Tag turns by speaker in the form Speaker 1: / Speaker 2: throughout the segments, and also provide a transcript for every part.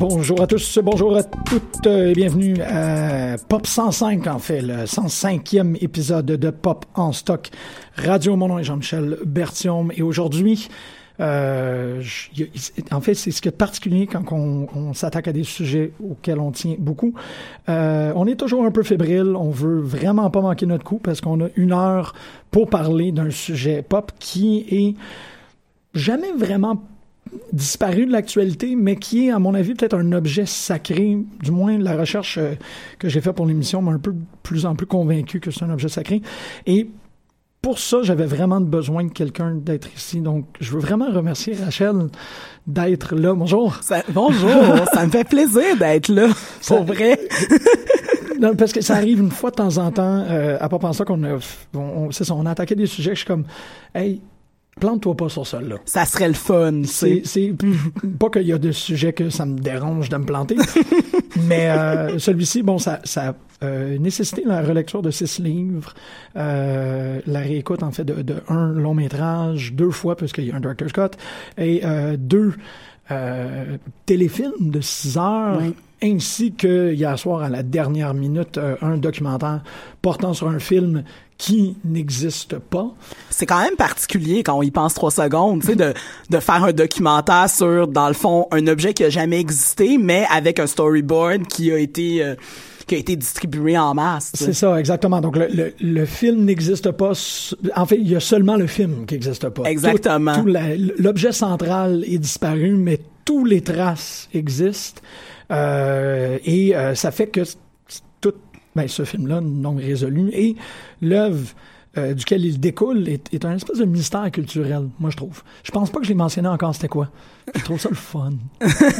Speaker 1: Bonjour à tous, bonjour à toutes et bienvenue à Pop 105 en fait, le 105e épisode de Pop en stock radio. Mon nom est Jean-Michel Bertium et aujourd'hui, euh, en fait, c'est ce qui est particulier quand on, on s'attaque à des sujets auxquels on tient beaucoup. Euh, on est toujours un peu fébrile, on veut vraiment pas manquer notre coup parce qu'on a une heure pour parler d'un sujet pop qui est jamais vraiment disparu de l'actualité, mais qui est, à mon avis, peut-être un objet sacré. Du moins, la recherche euh, que j'ai faite pour l'émission m'a un peu plus en plus convaincu que c'est un objet sacré. Et pour ça, j'avais vraiment besoin de quelqu'un d'être ici. Donc, je veux vraiment remercier Rachel d'être là. Bonjour.
Speaker 2: Ça- bonjour, ça me fait plaisir d'être là, pour vrai.
Speaker 1: Non, parce que ça arrive une fois de temps en temps, euh, à pas penser qu'on a, on, on- ça, on a attaqué des sujets que je suis comme, hey, plante-toi pas sur ça, là.
Speaker 2: Ça serait le fun,
Speaker 1: C'est,
Speaker 2: c'est.
Speaker 1: pas qu'il y a des sujets que ça me dérange de me planter, mais euh, celui-ci, bon, ça, ça euh, nécessité la relecture de six livres, euh, la réécoute en fait de, de un long métrage deux fois parce qu'il y a un director's cut et euh, deux téléfilms de six heures.
Speaker 2: Oui.
Speaker 1: Ainsi que hier soir à la dernière minute un documentaire portant sur un film qui n'existe pas.
Speaker 2: C'est quand même particulier quand on y pense trois secondes, tu sais, de, de faire un documentaire sur, dans le fond, un objet qui a jamais existé, mais avec un storyboard qui a été, euh, qui a été distribué en masse.
Speaker 1: C'est ça, exactement. Donc, le, le, le film n'existe pas. En fait, il y a seulement le film qui n'existe pas.
Speaker 2: Exactement.
Speaker 1: Tout- tout la- L'objet central est disparu, mais tous les traces existent. Euh, et euh, ça fait que ben, ce film-là non résolu. Et l'œuvre euh, duquel il découle est, est un espèce de mystère culturel, moi je trouve. Je pense pas que je l'ai mentionné encore c'était quoi. Je trouve ça le fun.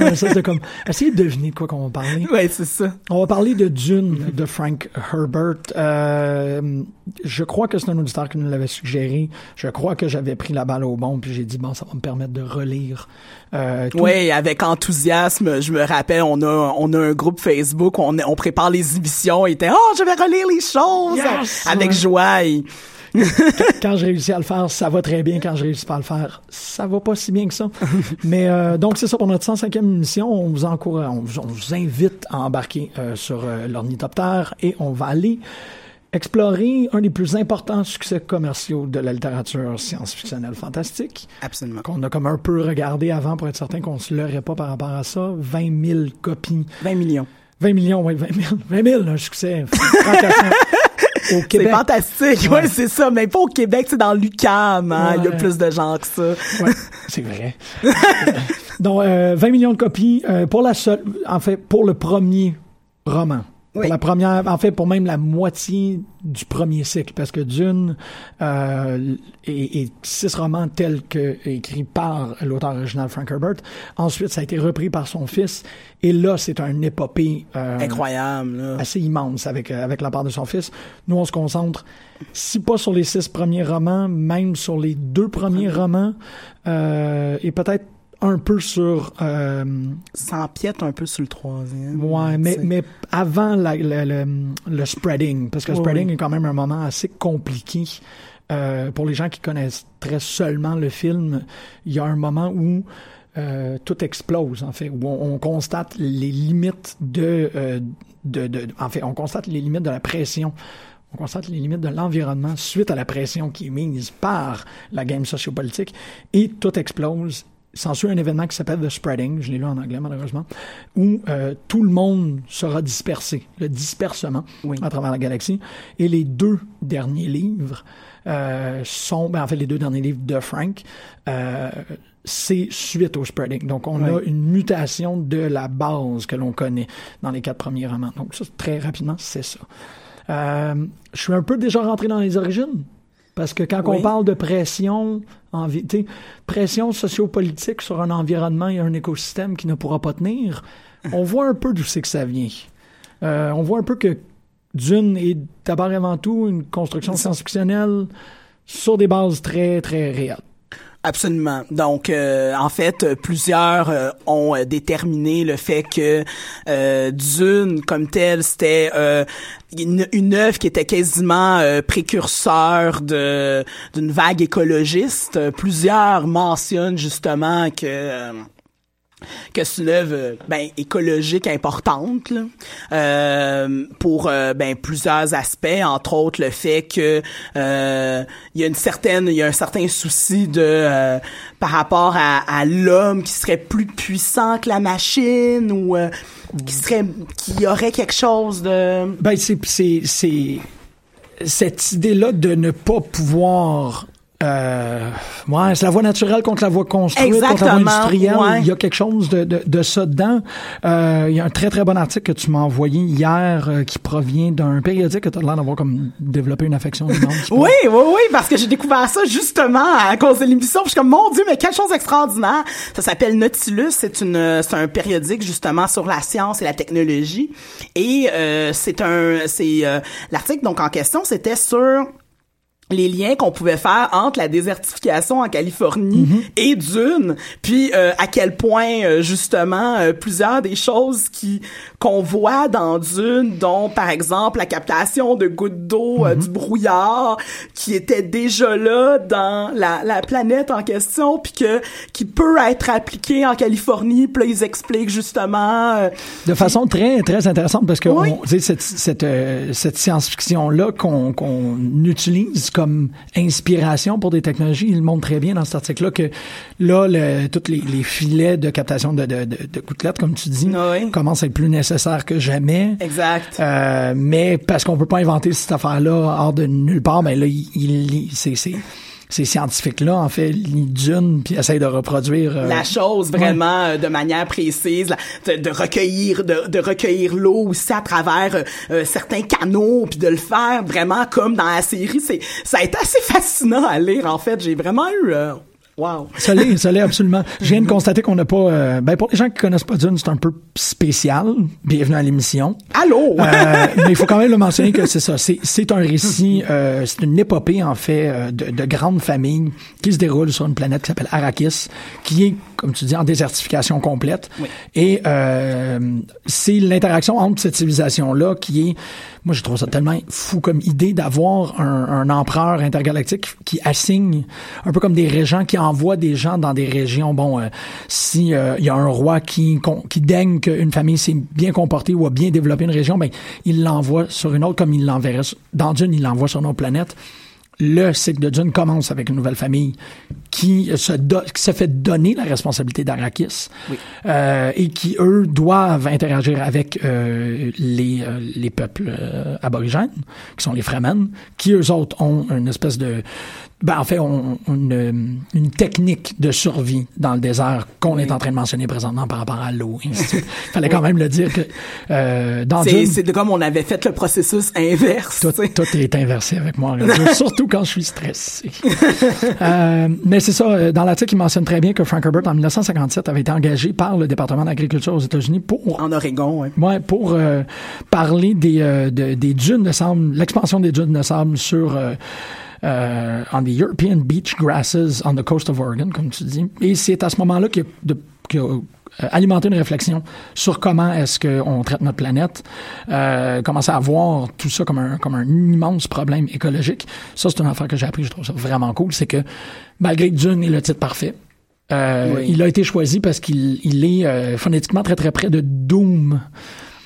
Speaker 1: Ouais, ça, c'est comme essayer de deviner de quoi qu'on va parler.
Speaker 2: Ouais, c'est ça.
Speaker 1: On va parler de Dune de Frank Herbert. Euh, je crois que c'est un auditeur qui nous l'avait suggéré. Je crois que j'avais pris la balle au bon, puis j'ai dit bon, ça va me permettre de relire. Euh,
Speaker 2: Ouais, avec enthousiasme, je me rappelle, on a, on a un groupe Facebook, on, on prépare les émissions, et était, oh, je vais relire les choses!
Speaker 1: Yes!
Speaker 2: avec
Speaker 1: Ouais.
Speaker 2: joie. et-
Speaker 1: Quand je réussis à le faire, ça va très bien. Quand je réussis pas à le faire, ça va pas si bien que ça. Mais euh, donc c'est ça pour notre 105e émission. On vous encourage, on, vous- on vous invite à embarquer euh, sur euh, l'ornithoptère et on va aller explorer un des plus importants succès commerciaux de la littérature science-fictionnelle fantastique.
Speaker 2: Absolument.
Speaker 1: qu'on a comme un peu regardé avant pour être certain qu'on se leurrait pas par rapport à ça. 20 000 copies.
Speaker 2: 20 millions.
Speaker 1: 20 millions, oui, 20 000. 20 000, un succès au
Speaker 2: C'est
Speaker 1: Québec.
Speaker 2: fantastique, ouais, c'est ça. Mais pas au Québec, c'est dans l'UQAM, hein. Il y a plus de gens que ça.
Speaker 1: Ouais, c'est vrai. Donc, euh, 20 millions de copies euh, pour la seule, en fait, pour le premier roman.
Speaker 2: Oui.
Speaker 1: Pour la première, en fait, pour même la moitié du premier cycle, parce que Dune euh, est, est six romans tels que écrits par l'auteur original Frank Herbert. Ensuite, ça a été repris par son fils, et là, c'est un épopée euh,
Speaker 2: Incroyable, là.
Speaker 1: assez immense avec, euh, avec la part de son fils. Nous, on se concentre, si pas sur les six premiers romans, même sur les deux premiers romans, euh, et peut-être un peu sur... Euh,
Speaker 2: Ça empiète un peu sur le troisième.
Speaker 1: ouais, mais, mais avant la- la- le, le spreading, parce que le spreading
Speaker 2: oui.
Speaker 1: est quand même un moment assez compliqué. Euh, pour les gens qui connaissent très seulement le film, il y a un moment où euh, tout explose, en fait, où on, on constate les limites de, euh, de, de... En fait, on constate les limites de la pression on constate les limites de l'environnement suite à la pression qui est mise par la game sociopolitique et tout explose s'ensuit un événement qui s'appelle The Spreading, je l'ai lu en anglais malheureusement, où euh, tout le monde sera dispersé, le dispersement
Speaker 2: Oui.
Speaker 1: à travers la galaxie. Et les deux derniers livres euh, sont, ben, en fait, les deux derniers livres de Frank, euh, c'est suite au Spreading. Donc, on a une mutation de la base que l'on connaît dans les quatre premiers romans. Donc, ça, très rapidement, c'est ça. Je suis un peu déjà rentré dans les origines. Parce que quand
Speaker 2: Oui.
Speaker 1: on parle de pression, envi- pression sociopolitique sur un environnement et un écosystème qui ne pourra pas tenir, on voit un peu d'où c'est que ça vient. Euh, on voit un peu que Dune est d'abord et avant tout une construction science-fictionnelle sur des bases très, très réelles.
Speaker 2: Absolument. Donc, euh, en fait, plusieurs euh, ont euh, déterminé le fait que Dune, comme tel, c'était une, une œuvre qui était quasiment précurseur de d'une vague écologiste. Plusieurs mentionnent justement que que c'est une œuvre euh, ben, écologique importante là, euh, pour euh, ben, plusieurs aspects, entre autres le fait que euh, il y a une certaine, il y a un certain souci de par rapport à, à l'homme qui serait plus puissant que la machine ou qui serait qui aurait quelque chose de
Speaker 1: Ben, c'est, c'est, cette idée-là de ne pas pouvoir. Euh, ouais, c'est la voie naturelle contre la voie construite, contre la voie
Speaker 2: Exactement,
Speaker 1: industrielle.
Speaker 2: ouais.
Speaker 1: Il y a quelque chose de, de, de ça dedans. Euh, il y a un très très bon article que tu m'as envoyé hier euh, qui provient d'un périodique que tu as l'air d'avoir comme développé une affection.
Speaker 2: Oui, oui, oui, parce que j'ai découvert ça justement à cause de l'émission. Je suis comme, mon Dieu, mais quelle chose extraordinaire. Ça s'appelle Nautilus. C'est une, c'est un périodique justement sur la science et la technologie. Et euh, c'est un, c'est euh, l'article donc en question, c'était sur les liens qu'on pouvait faire entre la désertification en Californie et Dune, puis euh, à quel point euh, justement euh, plusieurs des choses qui qu'on voit dans Dune, dont par exemple la captation de gouttes d'eau euh, du brouillard, qui était déjà là dans la, la planète en question, puis que qui peut être appliqué en Californie, puis là ils expliquent justement euh,
Speaker 1: De façon très très intéressante parce que
Speaker 2: Oui.
Speaker 1: on- cette cette euh, cette science-fiction là qu'on qu'on utilise comme inspiration pour des technologies, il montre très bien dans cet article là que là le, tous les, les filets de captation de de, de, de gouttelettes comme tu dis
Speaker 2: Oui.
Speaker 1: commencent à être plus nécessaires que jamais.
Speaker 2: exact.
Speaker 1: Euh, mais parce qu'on peut pas inventer cette affaire-là hors de nulle part, ben là, il, il- c'est, c'est, ces scientifiques-là, en fait, Dune puis essayent de reproduire. euh,
Speaker 2: la chose vraiment euh, de manière précise, de, de recueillir de, de recueillir l'eau aussi à travers euh, certains canaux, puis de le faire vraiment comme dans la série. C'est ça a été assez fascinant à lire en fait. J'ai vraiment eu euh, wow.
Speaker 1: Ça l'est, ça l'est absolument. Je viens de constater qu'on n'a pas. euh, ben pour les gens qui connaissent pas Dune, c'est un peu spécial. Bienvenue à l'émission.
Speaker 2: Allô?
Speaker 1: Euh, mais il faut quand même le mentionner que c'est ça. C'est, c'est un récit, euh, c'est une épopée en fait de, de grandes familles qui se déroule sur une planète qui s'appelle Arrakis, qui est, comme tu dis, en désertification complète.
Speaker 2: Oui.
Speaker 1: Et euh, c'est l'interaction entre cette civilisation-là qui est, moi je trouve ça tellement fou comme idée d'avoir un, un empereur intergalactique qui assigne un peu comme des régents qui envoient des gens dans des régions. Bon, euh, si euh, il y a un roi qui qui daigne qu'une famille s'est bien comportée ou a bien développé une région, ben il l'envoie sur une autre comme il l'enverrait dans Dune, il l'envoie sur notre planète. Le cycle de Dune commence avec une nouvelle famille qui se, do- qui se fait donner la responsabilité d'Arrakis euh, et qui, eux, doivent interagir avec euh, les, euh, les peuples euh, aborigènes, qui sont les Fremen, qui, eux autres, ont une espèce de... Ben, en fait, ont une, une technique de survie dans le désert qu'on est en train de mentionner présentement par rapport à l'eau. Il fallait quand même le dire que euh, dans
Speaker 2: C'est
Speaker 1: Dune,
Speaker 2: comme on avait fait le processus inverse.
Speaker 1: tout, est inversé avec moi, surtout quand je suis stressé. Euh, mais c'est ça, euh, dans l'article, il mentionne très bien que Frank Herbert, en 1957, avait été engagé par le département d'agriculture aux États-Unis pour
Speaker 2: En Oregon, ouais.
Speaker 1: Ouais, pour euh, parler des, euh, de- des dunes de sable, l'expansion des dunes de sable sur euh, on the European beach grasses on the coast of Oregon, comme tu dis. Et c'est à ce moment-là qu'il a, a, euh, alimenté une réflexion sur comment est-ce qu'on traite notre planète, euh, commencer à voir tout ça comme un, comme un immense problème écologique. Ça, c'est une affaire que j'ai appris, je trouve ça vraiment cool, c'est que malgré que Dune est le titre parfait, euh,
Speaker 2: Oui.
Speaker 1: il a été choisi parce qu'il il est euh, phonétiquement très très près de Doom.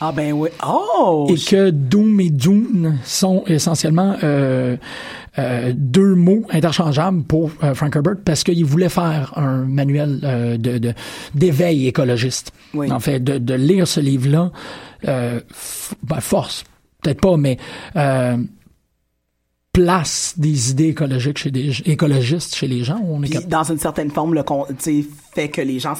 Speaker 2: Ah ben oui. Oh!
Speaker 1: et que Doom et Dune sont essentiellement euh, euh, deux mots interchangeables pour euh, Frank Herbert parce qu'il voulait faire un manuel de- d'éveil écologiste.
Speaker 2: Oui.
Speaker 1: En fait, de, de lire ce livre-là, f- ben, force, peut-être pas, mais place des idées écologiques chez des écologistes chez les gens. On est capable?
Speaker 2: dans une certaine forme, le con- tu sais, fait que les gens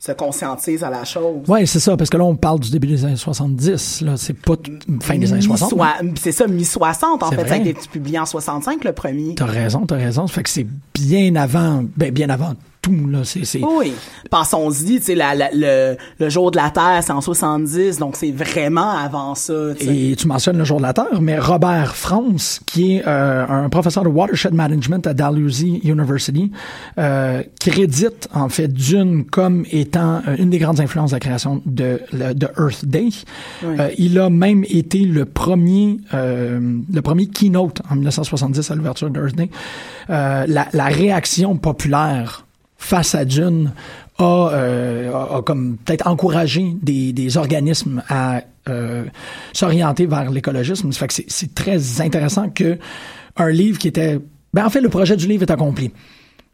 Speaker 2: se conscientisent à la chose.
Speaker 1: Ouais, c'est ça, parce que là, on parle du début des années 70, là, c'est pas fin des années 60.
Speaker 2: Mi-soi- C'est ça, mi-60, en
Speaker 1: C'est
Speaker 2: fait. Ça a été publié en 65, le premier.
Speaker 1: T'as raison, t'as raison. Ça fait que c'est bien avant, ben, bien avant tout, là. C'est, c'est,
Speaker 2: Oui. Pensons-y, tu sais, la- la- le, le jour de la Terre, c'est en 70, donc c'est vraiment avant ça, tu sais.
Speaker 1: Et tu mentionnes le jour de la Terre, mais Robert France, qui est euh, un professeur de watershed management à Dalhousie University, euh, crédite en fait Dune comme étant euh, une des grandes influences de la création de, de Earth Day. Euh, il a même été le premier, euh, le premier keynote en 1970 à l'ouverture de Earth Day. Euh, la, la réaction populaire face à Dune a, euh, a, a comme peut-être encouragé des, des organismes à euh, s'orienter vers l'écologisme. Ça fait que c'est- très intéressant que un livre qui était... Ben en fait, le projet du livre est accompli.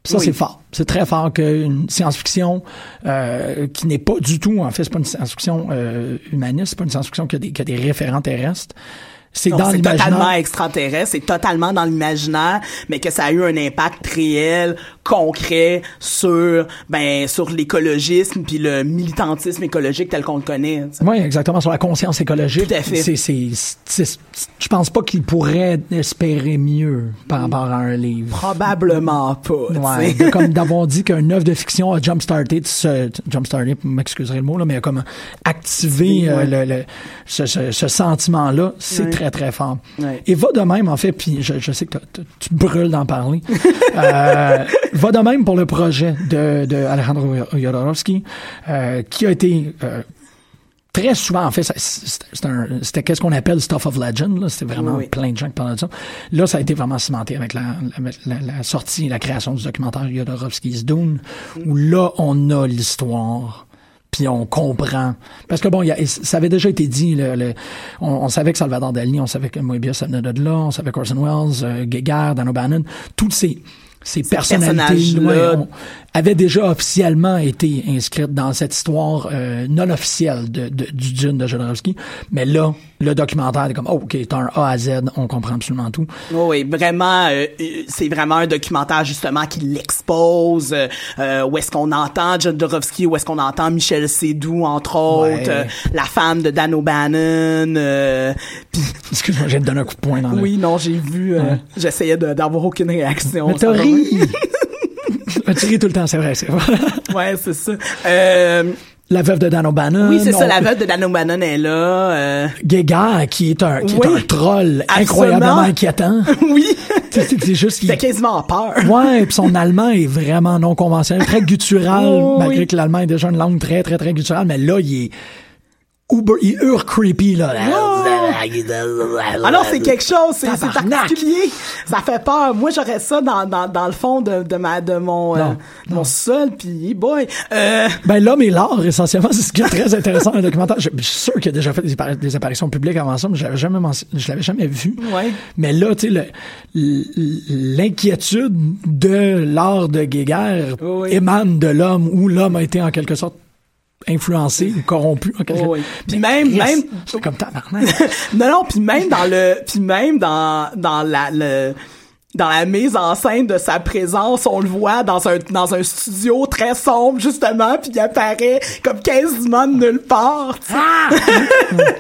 Speaker 1: Ça,
Speaker 2: Oui.
Speaker 1: c'est fort. C'est très fort qu'une science-fiction euh, qui n'est pas du tout, en fait, c'est pas une science-fiction euh, humaniste, c'est pas une science-fiction qui, qui a des référents terrestres. C'est dans
Speaker 2: c'est totalement
Speaker 1: l'imaginaire.
Speaker 2: extraterrestre, c'est totalement dans l'imaginaire, mais que ça a eu un impact réel, concret sur ben sur l'écologisme puis le militantisme écologique tel qu'on le connaît. tu sais.
Speaker 1: Oui, exactement, sur la conscience écologique.
Speaker 2: Tout à fait.
Speaker 1: C'est, c'est, je pense pas qu'il pourrait espérer mieux par rapport à un livre.
Speaker 2: Probablement pas.
Speaker 1: Ouais, de- comme d'avoir dit qu'une œuvre de fiction a jumpstarté, ce, jumpstarté, m'excuserez le mot, là, mais a comme activé euh,
Speaker 2: Ouais.
Speaker 1: le, le- ce, ce- ce sentiment-là, c'est très, très fort.
Speaker 2: Ouais.
Speaker 1: Et va de même, en fait, puis je, je sais que tu brûles d'en parler, euh, va de même pour le projet de, de Alejandro Jodorowsky, euh, qui a été... euh, Très souvent, en fait, c'était qu'est-ce qu'on appelle stuff of legend. C'était vraiment
Speaker 2: Oui.
Speaker 1: plein de gens qui parlaient de ça. Là, ça a été vraiment cimenté avec la, la, la- la sortie et la création du documentaire Jodorowsky's Dune, où là, on a l'histoire, puis on comprend. Parce que bon, y a- ça avait déjà été dit, le, le- on, on savait que Salvador Dali, on savait que Moebius venait de là, on savait qu'Orson Welles, euh, Dan O'Bannon, toutes ces, ces personnalités avaient déjà officiellement été inscrites dans cette histoire euh, non officielle de, de- du Dune de Jodorowsky. Mais là, le documentaire est comme, oh, OK, t'as un A à Z, on comprend absolument tout.
Speaker 2: Oui, vraiment, euh, euh, c'est vraiment un documentaire justement qui l'expose. euh, euh, où est-ce qu'on entend Jodorowsky, où est-ce qu'on entend Michel Sédou entre autres, euh, la femme de Dan O'Bannon. euh, puis-
Speaker 1: Excuse-moi, j'ai donné un coup de poing dans le...
Speaker 2: oui, non, j'ai vu. euh,
Speaker 1: Ouais.
Speaker 2: J'essayais d'avoir aucune réaction.
Speaker 1: Mais Ri! tu ris tout le temps, c'est vrai, c'est vrai.
Speaker 2: Ouais, c'est ça. Euh,
Speaker 1: La veuve de Dan O'Bannon.
Speaker 2: oui, c'est ça.
Speaker 1: on-
Speaker 2: La veuve de Dan O'Bannon est là. euh,
Speaker 1: qui est un, qui
Speaker 2: Oui.
Speaker 1: est un troll
Speaker 2: Absolument.
Speaker 1: incroyablement inquiétant.
Speaker 2: oui.
Speaker 1: c'est juste qu'il...
Speaker 2: C'était quasiment peur.
Speaker 1: Ouais, puis son allemand est vraiment non conventionnel, très guttural,
Speaker 2: Oh,
Speaker 1: malgré
Speaker 2: oui.
Speaker 1: que l'allemand est déjà une langue très, très, très gutturale, mais là, il est uber, il hurle creepy, là.
Speaker 2: Non, c'est quelque chose, c'est particulier. Ça fait peur. Moi, j'aurais ça dans, dans, dans le fond de, de ma de mon euh, de mon sol puis boy. Euh,
Speaker 1: Ben, l'homme et l'art, essentiellement, c'est ce qui est très intéressant dans le documentaire. Je, je suis sûr qu'il a déjà fait des, appari- des apparitions publiques avant ça, mais je l'avais jamais, mention- je l'avais jamais vu.
Speaker 2: Ouais.
Speaker 1: Mais là, tu sais, l'inquiétude de l'art de Guéguerre
Speaker 2: Oui.
Speaker 1: émane de l'homme où l'homme a été en quelque sorte influencé ou corrompu en quelque
Speaker 2: Oui. Puis même- même-
Speaker 1: comme
Speaker 2: non non, puis même dans le puis même dans dans la le dans la mise en scène de sa présence, on le voit dans un dans un studio très sombre justement, puis il apparaît comme quasiment de nulle part. sais.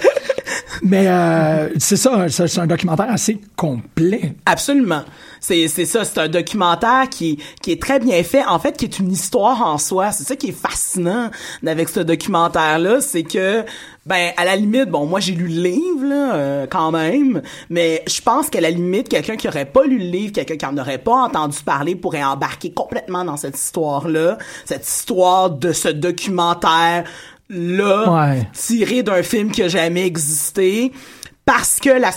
Speaker 1: Mais euh, c'est ça, c'est un documentaire assez complet.
Speaker 2: Absolument. C'est c'est ça, c'est un documentaire qui qui est très bien fait en fait qui est une histoire en soi. C'est ça qui est fascinant avec ce documentaire là, c'est que ben à la limite bon moi j'ai lu le livre là euh, quand même, mais je pense qu'à la limite quelqu'un qui aurait pas lu le livre, quelqu'un qui en aurait pas entendu parler pourrait embarquer complètement dans cette histoire là, cette histoire de ce documentaire là
Speaker 1: Ouais.
Speaker 2: tiré d'un film qui a jamais existé parce que la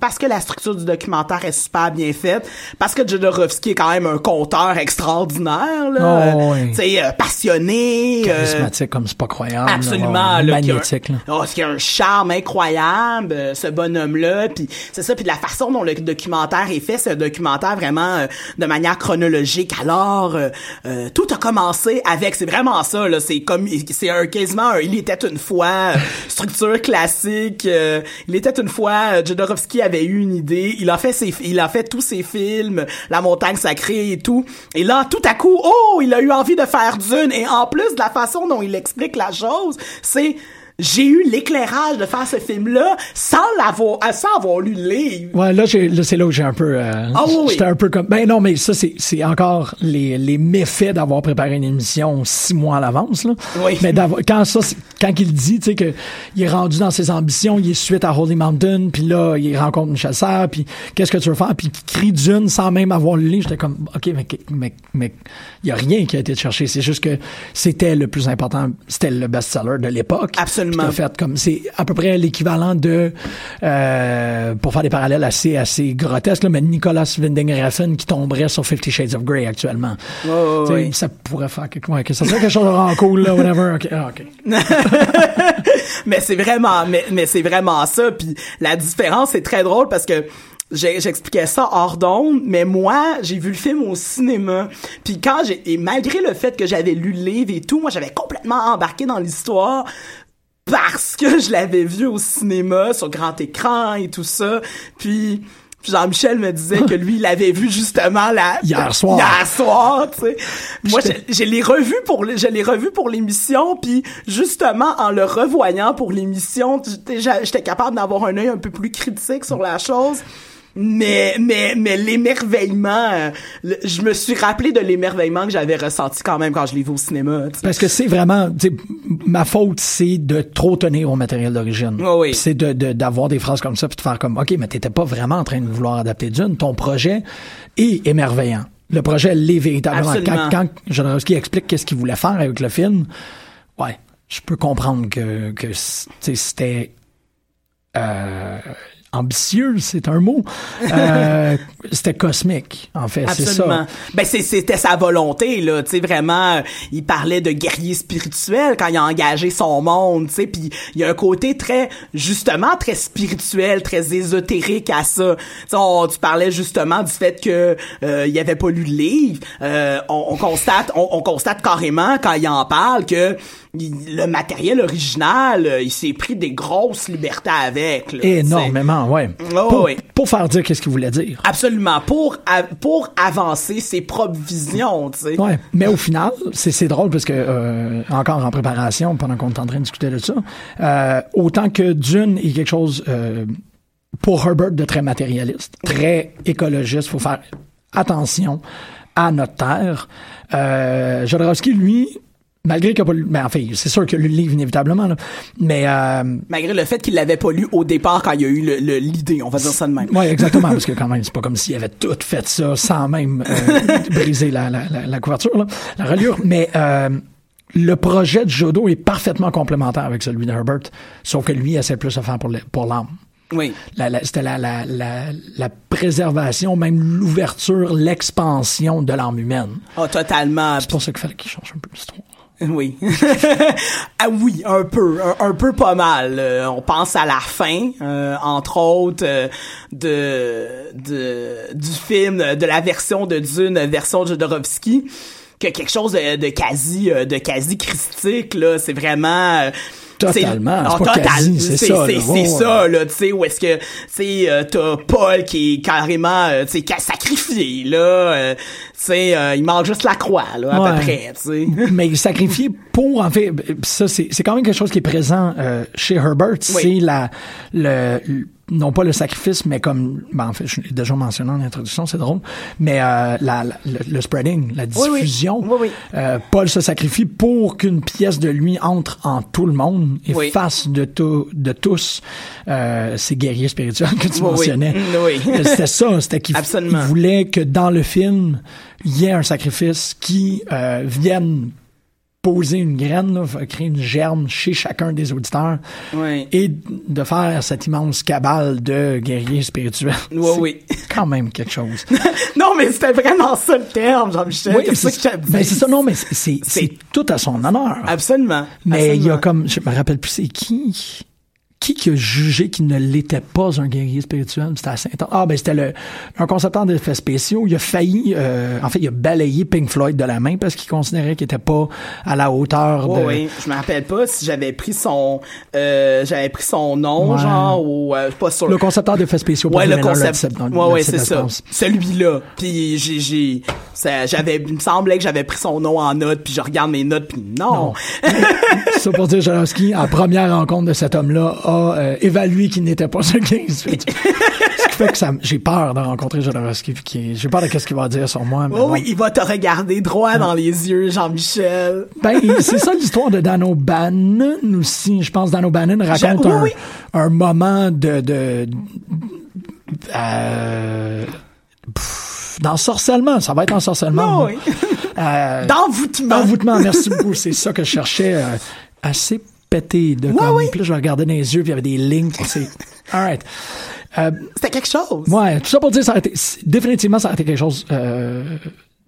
Speaker 2: parce que la structure du documentaire est super bien faite, parce que Jodorowsky est quand même un conteur extraordinaire là,
Speaker 1: Oh,
Speaker 2: euh,
Speaker 1: oui.
Speaker 2: euh, passionné, euh,
Speaker 1: Charismatique comme c'est pas croyable. là.
Speaker 2: Absolument, là, un-
Speaker 1: magnétique. là.
Speaker 2: Oh, ce qui a un charme incroyable, euh, ce bonhomme-là, puis c'est ça, puis de la façon dont le documentaire est fait, c'est un documentaire vraiment euh, de manière chronologique. Alors, euh, euh, tout a commencé avec, c'est vraiment ça, là, c'est comme, c'est un quasiment, un, il était une fois euh, structure classique. euh, il était une fois, euh, Jodorowsky avait eu une idée, il a fait ses, il a fait tous ses films, La Montagne Sacrée et tout, et là, tout à coup, oh, il a eu envie de faire Dune, et en plus de la façon dont il explique la chose, c'est j'ai eu l'éclairage de faire ce film-là sans l'avoir, euh, sans avoir lu le livre.
Speaker 1: Ouais, là, j'ai- là, c'est là où j'ai un peu. euh,
Speaker 2: Ah oui, oui.
Speaker 1: J'étais un peu comme. Ben non, mais ça, c'est, c'est encore les, les méfaits d'avoir préparé une émission six mois à l'avance. Là.
Speaker 2: Oui.
Speaker 1: Mais d'avoir, quand ça, quand il dit, tu sais, que il est rendu dans ses ambitions, il est suite à Holy Mountain, puis là, il rencontre Michel Serre, puis qu'est-ce que tu veux faire, puis il crie d'une sans même avoir le livre. J'étais comme, ok, mais mais mais il y a rien qui a été cherché. C'est juste que c'était le plus important, c'était le best-seller de l'époque.
Speaker 2: Absolument.
Speaker 1: Fait comme c'est à peu près l'équivalent de euh, pour faire des parallèles assez assez grotesques là, mais Nicolas Winding Refn qui tomberait sur Fifty Shades of Grey actuellement. Ça pourrait faire quelque ouais, que ça serait quelque chose de vraiment cool là, whatever. Ok, ah,
Speaker 2: mais c'est vraiment, mais, mais c'est vraiment ça. Puis la différence, c'est très drôle parce que j'expliquais ça hors d'onde, mais moi, j'ai vu le film au cinéma. Puis quand j'ai, et malgré le fait que j'avais lu le livre et tout, moi, j'avais complètement embarqué dans l'histoire parce que je l'avais vu au cinéma, sur grand écran et tout ça. Puis Jean-Michel me disait que lui, il l'avait vu justement la
Speaker 1: Hier soir.
Speaker 2: Hier soir, tu sais. Moi, je, je l'ai revu pour je l'ai revu pour l'émission, puis justement en le revoyant pour l'émission, j'étais j'étais capable d'avoir un œil un peu plus critique sur la chose. Mais mais mais l'émerveillement, euh, le- je me suis rappelé de l'émerveillement que j'avais ressenti quand même quand je l'ai vu au cinéma. tu sais.
Speaker 1: Parce que c'est vraiment, tu sais, ma faute, c'est de trop tenir au matériel d'origine.
Speaker 2: Oui, oui.
Speaker 1: Puis C'est de de- d'avoir des phrases comme ça puis de faire comme, ok, mais t'étais pas vraiment en train de vouloir adapter Dune. Ton projet est émerveillant. Le projet l'est véritablement.
Speaker 2: Absolument.
Speaker 1: Quand, quand Jodorowsky explique qu'est-ce qu'il voulait faire avec le film, ouais, je peux comprendre que que c- tu sais, c'était euh, ambitieux, c'est un mot. Euh, c'était cosmique, en fait, c'est ça.
Speaker 2: Ben c'est- c'était sa volonté là, tu sais vraiment. euh, Il parlait de guerrier spirituel quand il a engagé son monde, tu sais. Puis il y a un côté très justement très spirituel, très ésotérique à ça. On- tu parlais justement du fait que euh, il avait pas lu le livre. Euh, on, on constate, on, on constate carrément quand il en parle que il- le matériel original, euh, il s'est pris des grosses libertés avec. là.
Speaker 1: Énormément, ouais.
Speaker 2: Oh,
Speaker 1: pour,
Speaker 2: oui.
Speaker 1: pour faire dire qu'est-ce qu'il voulait dire.
Speaker 2: Absolument pour pour avancer ses propres visions, tu sais.
Speaker 1: Ouais, mais au final, c'est c'est drôle parce que euh, encore en préparation, pendant qu'on est en train de discuter de ça, euh, autant que Dune est quelque chose euh, pour Herbert de très matérialiste, très écologiste, faut faire attention à notre terre. Euh, Jodorowsky, lui, malgré qu'il a pas lu, ben, en fait, c'est sûr qu'il a lu le livre inévitablement, là, mais euh,
Speaker 2: Malgré le fait qu'il l'avait pas lu au départ quand il y a eu l'idée, on va dire ça de même.
Speaker 1: Oui, exactement, parce que quand même, c'est pas comme s'il avait tout fait ça sans même euh, briser la, la, la, la couverture, là, la reliure. Mais euh, le projet de Jodo est parfaitement complémentaire avec celui de Herbert, sauf que lui, il essaie plus de faire pour l'âme.
Speaker 2: Oui.
Speaker 1: C'était la, la, la, la préservation, même l'ouverture, l'expansion de l'âme humaine.
Speaker 2: Oh, totalement.
Speaker 1: C'est pour ça qu'il fallait qu'il change un peu l'histoire.
Speaker 2: Oui. ah oui, un peu, un, peu pas mal. Euh, on pense à la fin, euh, entre autres, euh, de, de du film, de la version de Dune, version Jodorowsky, que quelque chose de, de quasi, euh, de quasi christique là. C'est vraiment. euh,
Speaker 1: Totalement,
Speaker 2: c'est-
Speaker 1: c'est
Speaker 2: total-
Speaker 1: c'est ça,
Speaker 2: C'est
Speaker 1: Ouais,
Speaker 2: ça là, tu sais, où est-ce que, tu sais, euh, t'as Paul qui est carrément, euh, tu sais, sacrifié là, euh, tu sais, il manque juste la croix là, à
Speaker 1: Ouais.
Speaker 2: peu près, tu sais.
Speaker 1: mais sacrifié pour en fait ça c'est c'est quand même quelque chose qui est présent chez Herbert c'est la le- non pas le sacrifice mais comme ben, en fait je l'ai déjà mentionné en introduction c'est drôle mais euh, la, la- le, le spreading la diffusion
Speaker 2: Oui, oui.
Speaker 1: Euh, Paul se sacrifie pour qu'une pièce de lui entre en tout le monde et
Speaker 2: Oui.
Speaker 1: fasse de tout de tous euh, ces guerriers spirituels que tu mentionnais
Speaker 2: oui.
Speaker 1: c'était ça c'était qu'il voulait que dans le film, il y ait un sacrifice qui euh, vienne poser une graine, là, créer une germe chez chacun des auditeurs
Speaker 2: Oui.
Speaker 1: et de faire cette immense cabale de guerriers spirituels.
Speaker 2: Oui, oui.
Speaker 1: quand même quelque chose.
Speaker 2: Non, mais c'était vraiment ça le terme, Jean-Michel.
Speaker 1: oui,
Speaker 2: c'est ça
Speaker 1: ben, ça, non, mais c'est- tout à son honneur.
Speaker 2: Absolument.
Speaker 1: Mais il y a comme, je me rappelle plus, c'est qui qui qui a jugé qu'il ne l'était pas un guerrier spirituel? C'était assez intense. Ah, ben, c'était le, un concepteur d'effets spéciaux. Il a failli, euh, en fait, il a balayé Pink Floyd de la main parce qu'il considérait qu'il était pas à la hauteur de...
Speaker 2: oui, je me rappelle pas si j'avais pris son euh, j'avais pris son nom
Speaker 1: Ouais.
Speaker 2: genre ou euh, pas sûr.
Speaker 1: Le concepteur d'effets spéciaux.
Speaker 2: Ouais, le concept.
Speaker 1: dit dans-
Speaker 2: ouais, ouais, c'est ça. Celui-là. Puis j'ai, j'ai, j'avais, il me semblait que j'avais pris son nom en note, puis je regarde mes notes, puis non.
Speaker 1: Ça pour dire, Jodorowsky, à première rencontre de cet homme-là, a euh, évalué qu'il n'était pas un guerrier spirituel. Ce qui fait que ça, j'ai peur de rencontrer Jodorowsky, j'ai peur de qu'est-ce qu'il va dire sur moi. mais
Speaker 2: Oh oui, il va te regarder droit dans les yeux, Jean-Michel.
Speaker 1: Ben, c'est ça l'histoire de Dan O'Bannon aussi. Je pense que Dan O'Bannon raconte
Speaker 2: oui,
Speaker 1: un,
Speaker 2: oui.
Speaker 1: un moment de... de euh, pff. Ça va être ensorcellement.
Speaker 2: Oh oui.
Speaker 1: Euh,
Speaker 2: D'envoûtement.
Speaker 1: Envoûtement, merci beaucoup. C'est ça que je cherchais. euh, assez pété de comme.
Speaker 2: oui.
Speaker 1: Puis là, je regardais dans les yeux, puis il y avait des lignes. C'est... All right. Euh,
Speaker 2: C'était quelque chose.
Speaker 1: Ouais, tout ça pour dire, ça a été, c'est- définitivement, ça a été quelque chose euh,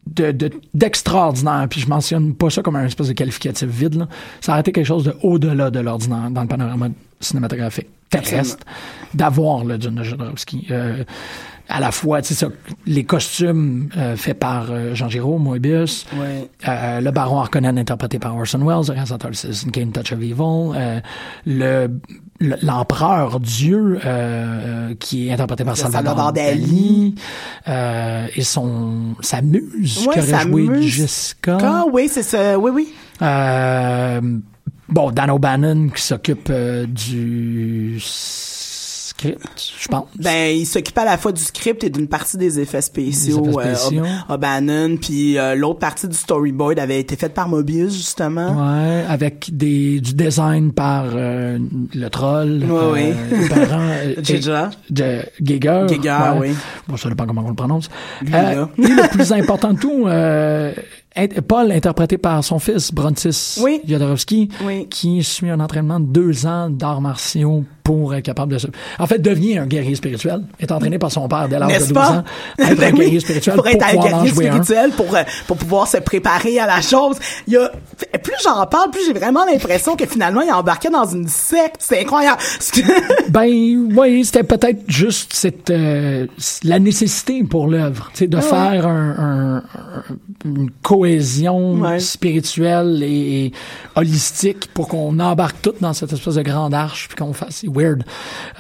Speaker 1: de, de- d'extraordinaire. Puis je mentionne pas ça comme un espèce de qualificatif vide. Là. Ça a été quelque chose de au-delà de l'ordinaire dans le panorama cinématographique terrestre d'avoir le de Jodorowsky. Euh, à la fois, tu sais, ça, les costumes euh, faits par euh, Jean Giraud, Moebius,
Speaker 2: Ouais.
Speaker 1: euh, le baron Harkonnen interprété par Orson Welles, le réalisateur de Citizen Kane, Touch of Evil, euh, le le- l'empereur Dieu euh, euh, qui est interprété par Salvador,
Speaker 2: Salvador
Speaker 1: Dali, euh, et son sa muse
Speaker 2: Ouais,
Speaker 1: qui aurait joué
Speaker 2: muse.
Speaker 1: Jessica.
Speaker 2: Ah oui, c'est ça. Oui, oui.
Speaker 1: Euh, bon, Dan O'Bannon qui s'occupe du script, je pense.
Speaker 2: Ben, il s'occupe à la fois du script et d'une partie des effets spéciaux.
Speaker 1: Des effets spéciaux.
Speaker 2: Euh, O'Bannon, puis euh, l'autre partie du storyboard avait été faite par Mobius justement.
Speaker 1: Ouais, avec des, du design par euh, le troll,
Speaker 2: Ouais, oui.
Speaker 1: les parents, euh,
Speaker 2: Giger.
Speaker 1: de Giger.
Speaker 2: Giger,
Speaker 1: ouais.
Speaker 2: oui.
Speaker 1: Bon, ça dépend comment on le prononce.
Speaker 2: Lui,
Speaker 1: Euh,
Speaker 2: là.
Speaker 1: et le plus important de tout, euh, Paul interprété par son fils, Brontis
Speaker 2: Oui.
Speaker 1: Jodorowsky,
Speaker 2: Oui.
Speaker 1: qui suit un entraînement de deux ans d'arts martiaux pour être capable de se... En fait, devient un guerrier spirituel, est entraîné par son père dès l'âge de
Speaker 2: N'est-ce
Speaker 1: 12
Speaker 2: pas?
Speaker 1: ans, être
Speaker 2: Ben
Speaker 1: un
Speaker 2: oui,
Speaker 1: guerrier spirituel
Speaker 2: pour être un
Speaker 1: pouvoir
Speaker 2: guerrier
Speaker 1: un.
Speaker 2: spirituel, pour, euh, pour pouvoir se préparer à la chose. Il y a, plus j'en parle, plus j'ai vraiment l'impression que finalement, il embarqué dans une secte. C'est incroyable.
Speaker 1: Ben oui, c'était peut-être juste cette euh, la nécessité pour l'œuvre, tu sais, de faire un, un- un- une cohésion
Speaker 2: Ouais.
Speaker 1: spirituelle et, et holistique pour qu'on embarque tout dans cette espèce de grande arche puis qu'on fasse c'est weird.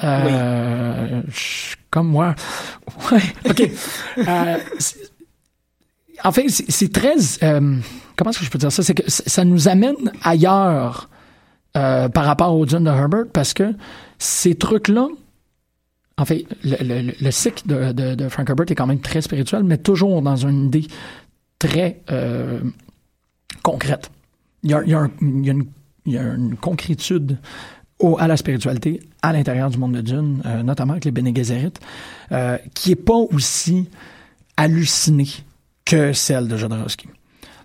Speaker 1: Euh, comme moi. Ouais, ok. Euh, en fait, c'est très euh, comment est-ce que je peux dire ça, c'est que ça nous amène ailleurs euh, par rapport au Dune de Herbert parce que ces trucs-là, en fait, le, le- le cycle de, de- de Frank Herbert est quand même très spirituel, mais toujours dans une idée très euh, concrète. Il y a, une, concrétude à la spiritualité à l'intérieur du monde de Dune, euh, notamment avec les Bene Gesserit, euh, qui est pas aussi hallucinée que celle de Jodorowsky.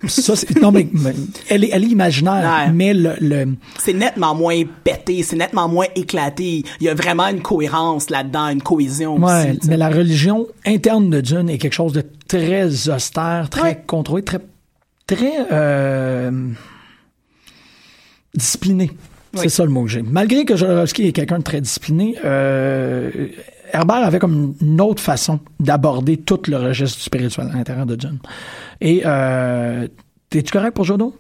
Speaker 1: Ça, non, mais, mais elle, est, elle est imaginaire,
Speaker 2: Ouais.
Speaker 1: mais le, le,
Speaker 2: c'est nettement moins pété, c'est nettement moins éclaté. Il y a vraiment une cohérence là-dedans, une cohésion
Speaker 1: Ouais,
Speaker 2: aussi.
Speaker 1: mais la religion interne de Dune est quelque chose de très austère, très
Speaker 2: Ouais.
Speaker 1: contrôlé, très, très euh, discipliné. C'est
Speaker 2: Oui.
Speaker 1: ça le mot que j'ai. Malgré que Jodorowsky est quelqu'un de très discipliné, euh, Herbert avait comme une autre façon d'aborder tout le registre spirituel à l'intérieur de Dune. Et euh, t'es-tu correct pour Jodo?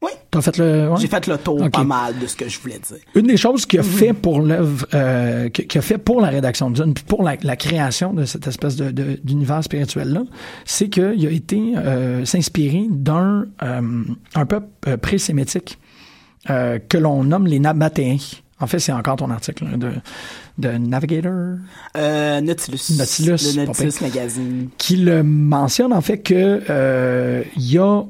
Speaker 2: Oui.
Speaker 1: T'as fait le. ouais?
Speaker 2: J'ai fait le tour pas mal de ce que je voulais dire.
Speaker 1: Une des choses
Speaker 2: Mhm.
Speaker 1: qu'il a fait pour l'œuvre, euh, qu'il a fait pour la rédaction de Dune, puis pour la, la création de cette espèce de, d'univers spirituel là, c'est qu'il a été euh, s'inspirer d'un euh, un peuple euh, pré-sémitique que l'on nomme les Nabatéens. En fait, c'est encore ton article là, de, de Navigator?
Speaker 2: Euh, Nautilus.
Speaker 1: Nautilus,
Speaker 2: Le Nautilus Magazine.
Speaker 1: qui le mentionne en fait que euh, il y a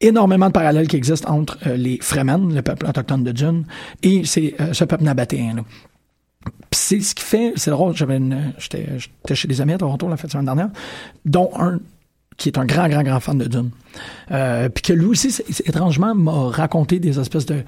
Speaker 1: énormément de parallèles qui existent entre euh, les Fremen, le peuple autochtone de Dune, et c'est euh, ce peuple nabatéen là. C'est ce qui fait, c'est drôle, j'avais une, j'étais, chez des amis à Toronto la fin de semaine dernière, dont un, qui est un grand, grand, grand fan de Dune. Euh, puis que lui aussi, étrangement, m'a raconté des espèces de...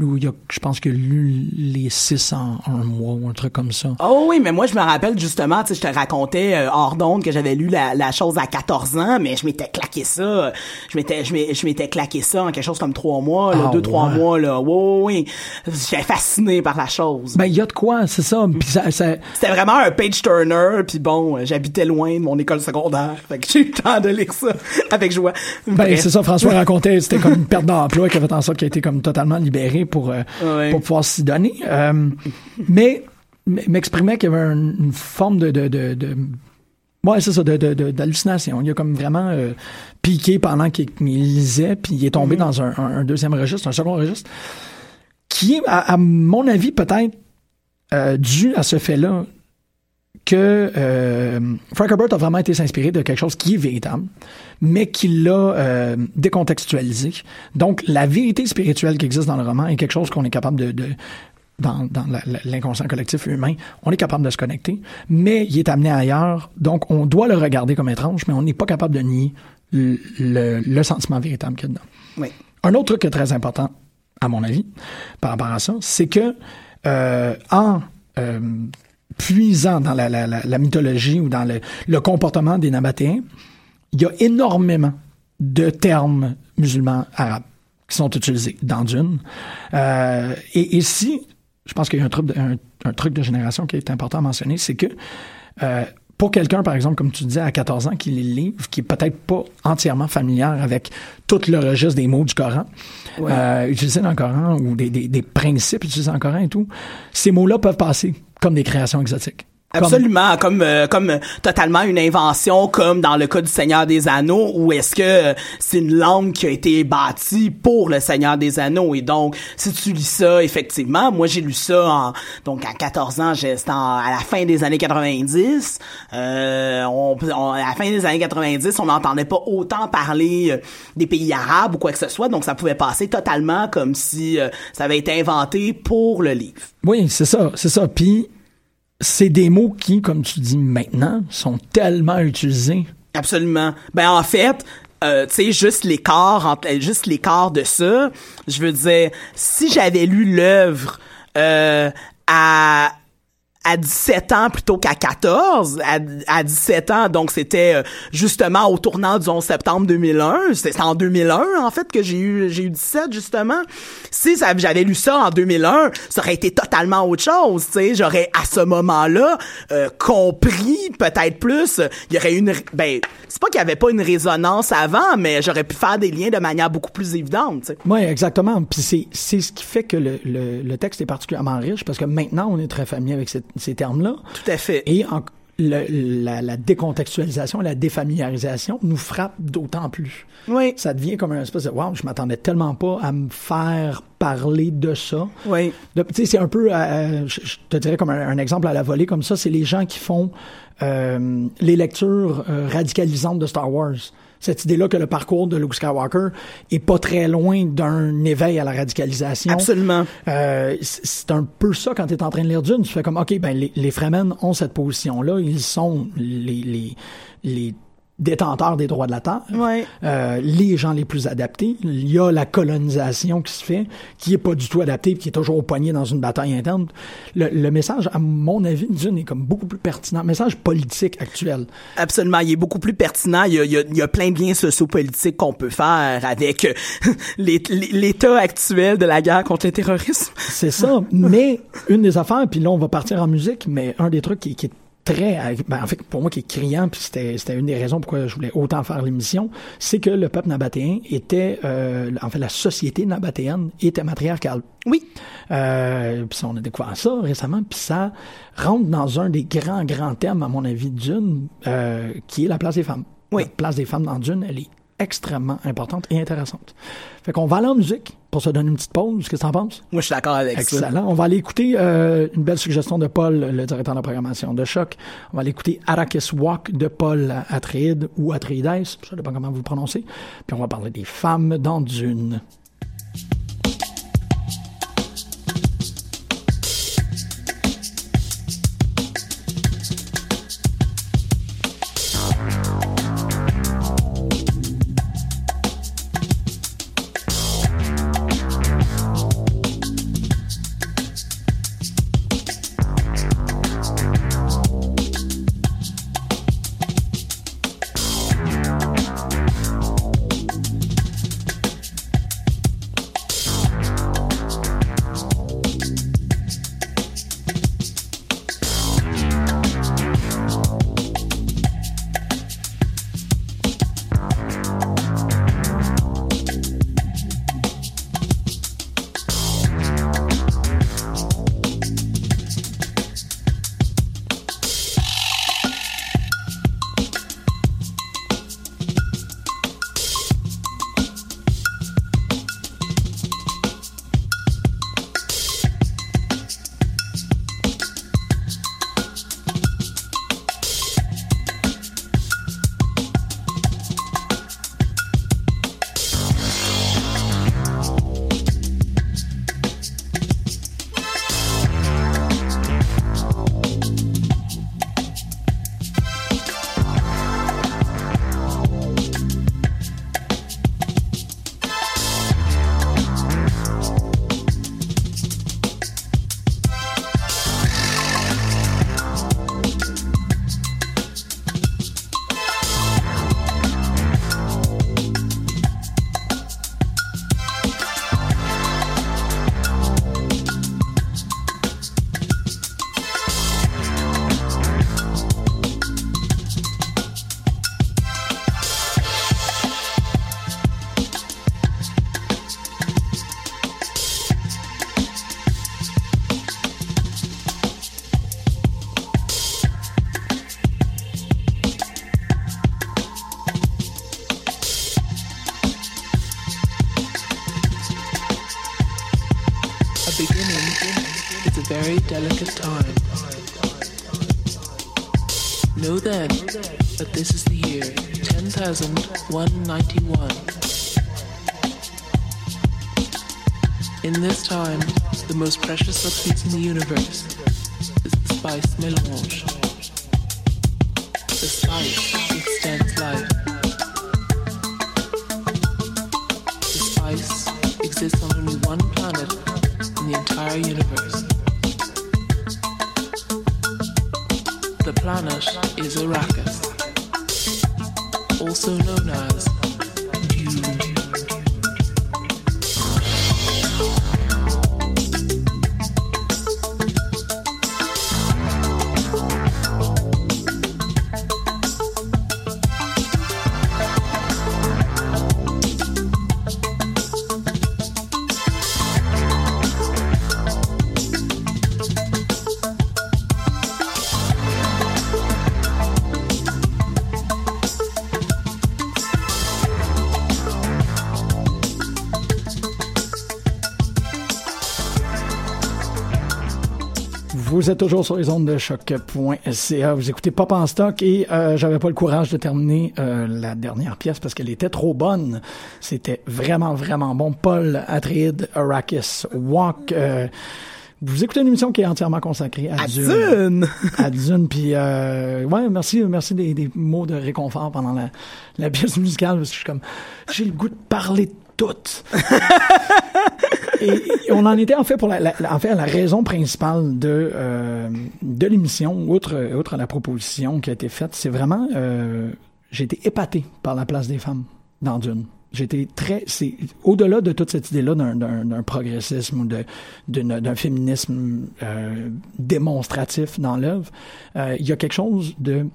Speaker 1: Où il a, je pense que lu les six en un mois ou un truc comme ça.
Speaker 2: Oh oui, mais moi, je me rappelle justement, tu sais, je te racontais euh, hors d'onde que j'avais lu la, la chose à 14 ans, mais je m'étais claqué ça. Je m'étais, je m'étais claqué ça en quelque chose comme trois mois, là,
Speaker 1: Ah,
Speaker 2: deux, trois mois, là. Oui, oui, oui. J'étais fasciné par la chose.
Speaker 1: Ben, il y a de quoi, c'est ça. Puis ça, ça-
Speaker 2: C'était vraiment un page turner, puis bon, euh, j'habitais loin de mon école secondaire, fait que j'ai eu le temps de lire ça avec joie.
Speaker 1: Ben, c'est ça, François racontait, c'était comme une perte d'emploi qui a fait en sorte qu'il a été comme totalement libéré pour, euh,
Speaker 2: Ouais.
Speaker 1: pour pouvoir s'y donner. Euh, mais m'exprimait qu'il y avait un- une forme de... de, de, de Ouais, c'est ça, de, de, de- d'hallucination. Il a comme vraiment euh, piqué pendant qu'il lisait, puis il est tombé dans un, un- un deuxième registre, un second registre, qui est, à, à mon avis, peut-être euh, dû à ce fait-là que euh, Frank Herbert a vraiment été s'inspirer de quelque chose qui est véritable, mais qui l'a euh, décontextualisé. Donc, la vérité spirituelle qui existe dans le roman est quelque chose qu'on est capable de... de dans, dans l'inconscient collectif humain, on est capable de se connecter, mais il est amené ailleurs, donc on doit le regarder comme étrange, mais on n'est pas capable de nier le, le- le sentiment véritable qu'il y a dedans.
Speaker 2: Oui.
Speaker 1: Un autre truc qui est très important, à mon avis, par rapport à ça, c'est que euh, en euh, puisant dans la, la- la- la mythologie ou dans le, le comportement des Nabatéens, il y a énormément de termes musulmans arabes qui sont utilisés dans Dune. Euh, et ici, je pense qu'il y a un truc, de, un, un truc de génération qui est important à mentionner, c'est que euh, pour quelqu'un, par exemple, comme tu disais, à 14 ans, qui lit le livre, qui est peut-être pas entièrement familière avec tout le registre des mots du Coran, euh, utilisés dans le Coran, ou des, des, des principes utilisés dans le Coran et tout, ces mots-là peuvent passer comme des créations exotiques.
Speaker 2: Absolument, comme euh, comme euh, totalement une invention, comme dans le cas du Seigneur des Anneaux, ou est-ce que euh, c'est une langue qui a été bâtie pour le Seigneur des Anneaux et donc si tu lis ça, effectivement, moi j'ai lu ça en donc à 14 ans, c'était à la fin des années 90. Euh, on, on- à la fin des années 90, on n'entendait pas autant parler des pays arabes ou quoi que ce soit, donc ça pouvait passer totalement comme si euh, ça avait été inventé pour le livre.
Speaker 1: Oui, c'est ça, c'est ça. Puis c'est des mots qui, comme tu dis maintenant, sont tellement utilisés.
Speaker 2: Absolument. Ben en fait, euh, tu sais, juste l'écart euh, juste l'écart de ça, je veux dire, si j'avais lu l'œuvre euh, à à 17 ans plutôt qu'à 14, à, à 17 ans, donc c'était euh, justement au tournant du 11 septembre 2001, c'était en 2001 en fait que j'ai eu j'ai eu 17 justement. Si j'avais lu ça en 2001, ça aurait été totalement autre chose, tu sais, j'aurais à ce moment-là euh, compris peut-être plus, il y aurait une ben c'est pas qu'il y avait pas une résonance avant, mais j'aurais pu faire des liens de manière beaucoup plus évidente, tu sais.
Speaker 1: Oui, exactement. Puis c'est, c'est ce qui fait que le, le, le texte est particulièrement riche parce que maintenant, on est très familier avec cette- ces termes-là.
Speaker 2: Tout à fait.
Speaker 1: Et en- le- la, la décontextualisation, la défamiliarisation nous frappe d'autant plus.
Speaker 2: Oui.
Speaker 1: Ça devient comme un espèce de wow, je m'attendais tellement pas à me faire parler de ça.
Speaker 2: Oui.
Speaker 1: Tu sais, c'est un peu, euh, je, je te dirais comme un, un exemple à la volée comme ça, c'est les gens qui font euh, les lectures euh, radicalisantes de Star Wars. Cette idée-là que le parcours de Luke Skywalker est pas très loin d'un éveil à la radicalisation.
Speaker 2: Absolument.
Speaker 1: Euh, c'est un peu ça quand tu es en train de lire Dune. Tu fais comme, OK, ben les, les Fremen ont cette position-là. Ils sont les, les, les détenteurs des droits de la Terre.
Speaker 2: Ouais.
Speaker 1: Euh, les gens les plus adaptés. Il y a la colonisation qui se fait, qui est pas du tout adaptée, qui est toujours au poignet dans une bataille interne. Le, le message, à mon avis, Dune est comme beaucoup plus pertinent. Message politique actuel.
Speaker 2: Absolument, il est beaucoup plus pertinent. Il y a, il y a, il y a plein de liens sociopolitiques qu'on peut faire avec euh, l'état actuel de la guerre contre le terrorisme.
Speaker 1: C'est ça. mais une des affaires, puis là on va partir en musique, mais un des trucs qui, qui est très, ben, en fait pour moi qui est criant, puis c'était c'était une des raisons pourquoi je voulais autant faire l'émission, c'est que le peuple nabatéen était, euh, en fait la société nabatéenne était matriarcale.
Speaker 2: Oui.
Speaker 1: Euh, puis on a découvert ça récemment, puis ça rentre dans un des grands grands thèmes à mon avis d'une, euh, qui est la place des femmes.
Speaker 2: Oui.
Speaker 1: La place des femmes dans Dune, elle est extrêmement importante et intéressante. Fait qu'on va aller en musique pour se donner une petite pause. Qu'est-ce que t'en penses?
Speaker 2: Moi, je suis d'accord avec ça.
Speaker 1: Excellent. On va aller écouter euh, une belle suggestion de Paul, le directeur de la programmation de Choc. On va aller écouter Arrakis Walk de Paul Atreides ou Atreides, sais pas comment vous le prononcez. Puis on va parler des femmes dans Dune.
Speaker 3: The spice
Speaker 1: Vous êtes toujours sur les ondes de choc.ca. Vous écoutez Pop en stock et euh, j'avais pas le courage de terminer euh, la dernière pièce parce qu'elle était trop bonne. C'était vraiment, vraiment bon. Paul Atreides, Arrakis, Walk. euh, vous écoutez une émission qui est entièrement consacrée à,
Speaker 2: À
Speaker 1: Dune.
Speaker 2: Dune!
Speaker 1: À Dune. Puis, euh, ouais, merci, merci des, des mots de réconfort pendant la, la pièce musicale parce que je suis comme, j'ai le goût de parler de tout. et, on en était en fait pour la, la- raison principale de euh, de l'émission, outre la proposition qui a été faite, c'est vraiment euh, j'ai été épaté par la place des femmes dans Dune. Été très c'est au-delà de toute cette idée-là d'un, progressisme ou d'un féminisme euh, démonstratif dans l'œuvre, il y a quelque chose de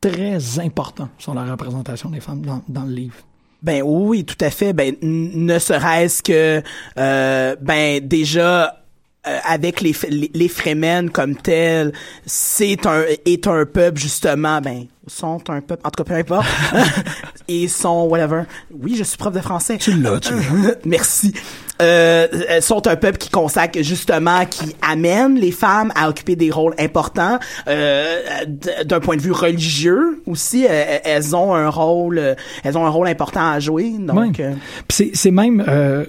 Speaker 1: très important sur la représentation des femmes dans, dans le livre.
Speaker 2: Ben oui, tout à fait. Ben ne serait-ce que euh, ben déjà euh, avec les les, les Fremen comme tels, c'est un est un peuple justement ben sont un peuple en tout cas peu importe ils sont whatever. Oui, je suis prof de français.
Speaker 1: Tu l'as, tu
Speaker 2: Merci. Euh, elles sont un peuple qui consacre justement, qui amène les femmes à occuper des rôles importants. Euh, D'un point de vue religieux aussi, euh, elles ont un rôle, euh, elles ont un rôle important à jouer. Donc,
Speaker 1: Ouais.
Speaker 2: euh,
Speaker 1: c'est, c'est même euh,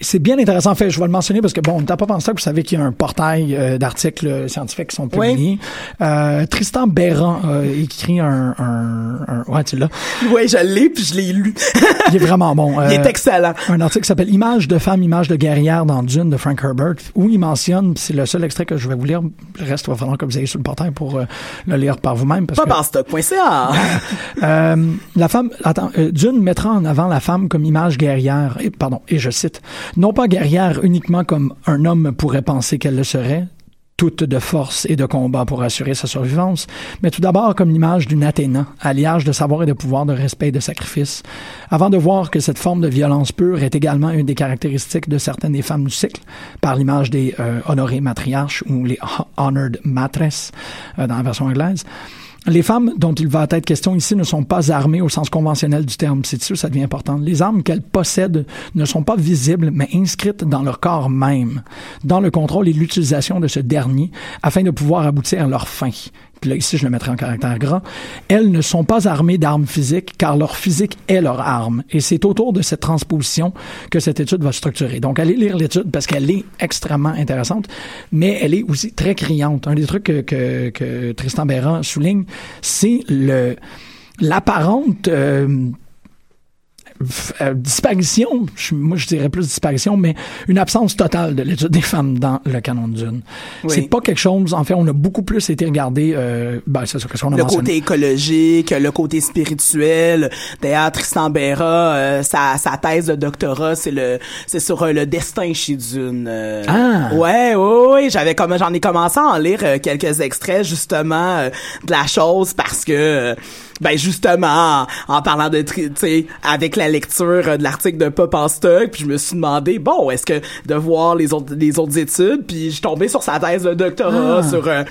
Speaker 1: c'est bien intéressant. En fait, je vais le mentionner parce que bon, on n'a pas pensé que vous savez qu'il y a un portail euh, d'articles scientifiques qui sont publiés. Euh, Tristan Béran a écrit un, un, un ouais, tu l'as.
Speaker 2: ouais, je l'ai puis je l'ai lu.
Speaker 1: Il est vraiment bon.
Speaker 2: Il est
Speaker 1: Euh,
Speaker 2: excellent.
Speaker 1: un article qui s'appelle Images de femmes, images de guerrières dans Dune de Frank Herbert, où il mentionne, c'est le seul extrait que je vais vous lire, le reste, il va falloir que vous ayez sur le portail pour euh, le lire par vous-même.
Speaker 2: Pas
Speaker 1: que,
Speaker 2: par stock.ca.
Speaker 1: euh, la femme, attends, euh, Dune mettra en avant la femme comme image guerrière, et, pardon, et je cite, non pas guerrière uniquement comme un homme pourrait penser qu'elle le serait, toute de force et de combat pour assurer sa survivance, mais tout d'abord comme l'image d'une Athéna, alliage de savoir et de pouvoir, de respect et de sacrifice, avant de voir que cette forme de violence pure est également une des caractéristiques de certaines des femmes du cycle, par l'image des euh, honorées matriarches ou les ho- honored matresses euh, dans la version anglaise. Les femmes dont il va être question ici ne sont pas armées au sens conventionnel du terme. C'est sûr, ça devient important. Les armes qu'elles possèdent ne sont pas visibles, mais inscrites dans leur corps même, dans le contrôle et l'utilisation de ce dernier, afin de pouvoir aboutir à leur fin. Puis là, ici, je le mettrai en caractère grand. Elles ne sont pas armées d'armes physiques, car leur physique est leur arme. Et c'est autour de cette transposition que cette étude va se structurer. Donc, allez lire l'étude parce qu'elle est extrêmement intéressante, mais elle est aussi très criante. Un des trucs que, que, que Tristan Béran souligne, c'est le l'apparente euh, euh, disparition, je- moi je dirais plus disparition, mais une absence totale de l'étude des femmes dans le canon de Dune.
Speaker 2: Oui.
Speaker 1: C'est pas quelque chose, en fait, on a beaucoup plus été regardé, euh, ben c'est ça, qu'est-ce qu'on a
Speaker 2: le
Speaker 1: mentionné.
Speaker 2: côté écologique, le côté spirituel. D'ailleurs, Tristan Béra, euh, sa, sa thèse de doctorat, c'est le, c'est sur euh, le destin chez Dune. euh.
Speaker 1: Ah!
Speaker 2: Ouais, ouais, ouais. J'avais comme, j'en ai commencé à en lire euh, quelques extraits justement de la chose parce que. Ben justement, en, en parlant de, tu sais, avec la lecture euh, de l'article de Pop en stock, puis je me suis demandé, bon, est-ce que de voir les autres, les autres études, puis je suis tombé sur sa thèse de doctorat,
Speaker 1: Ah.
Speaker 2: sur euh,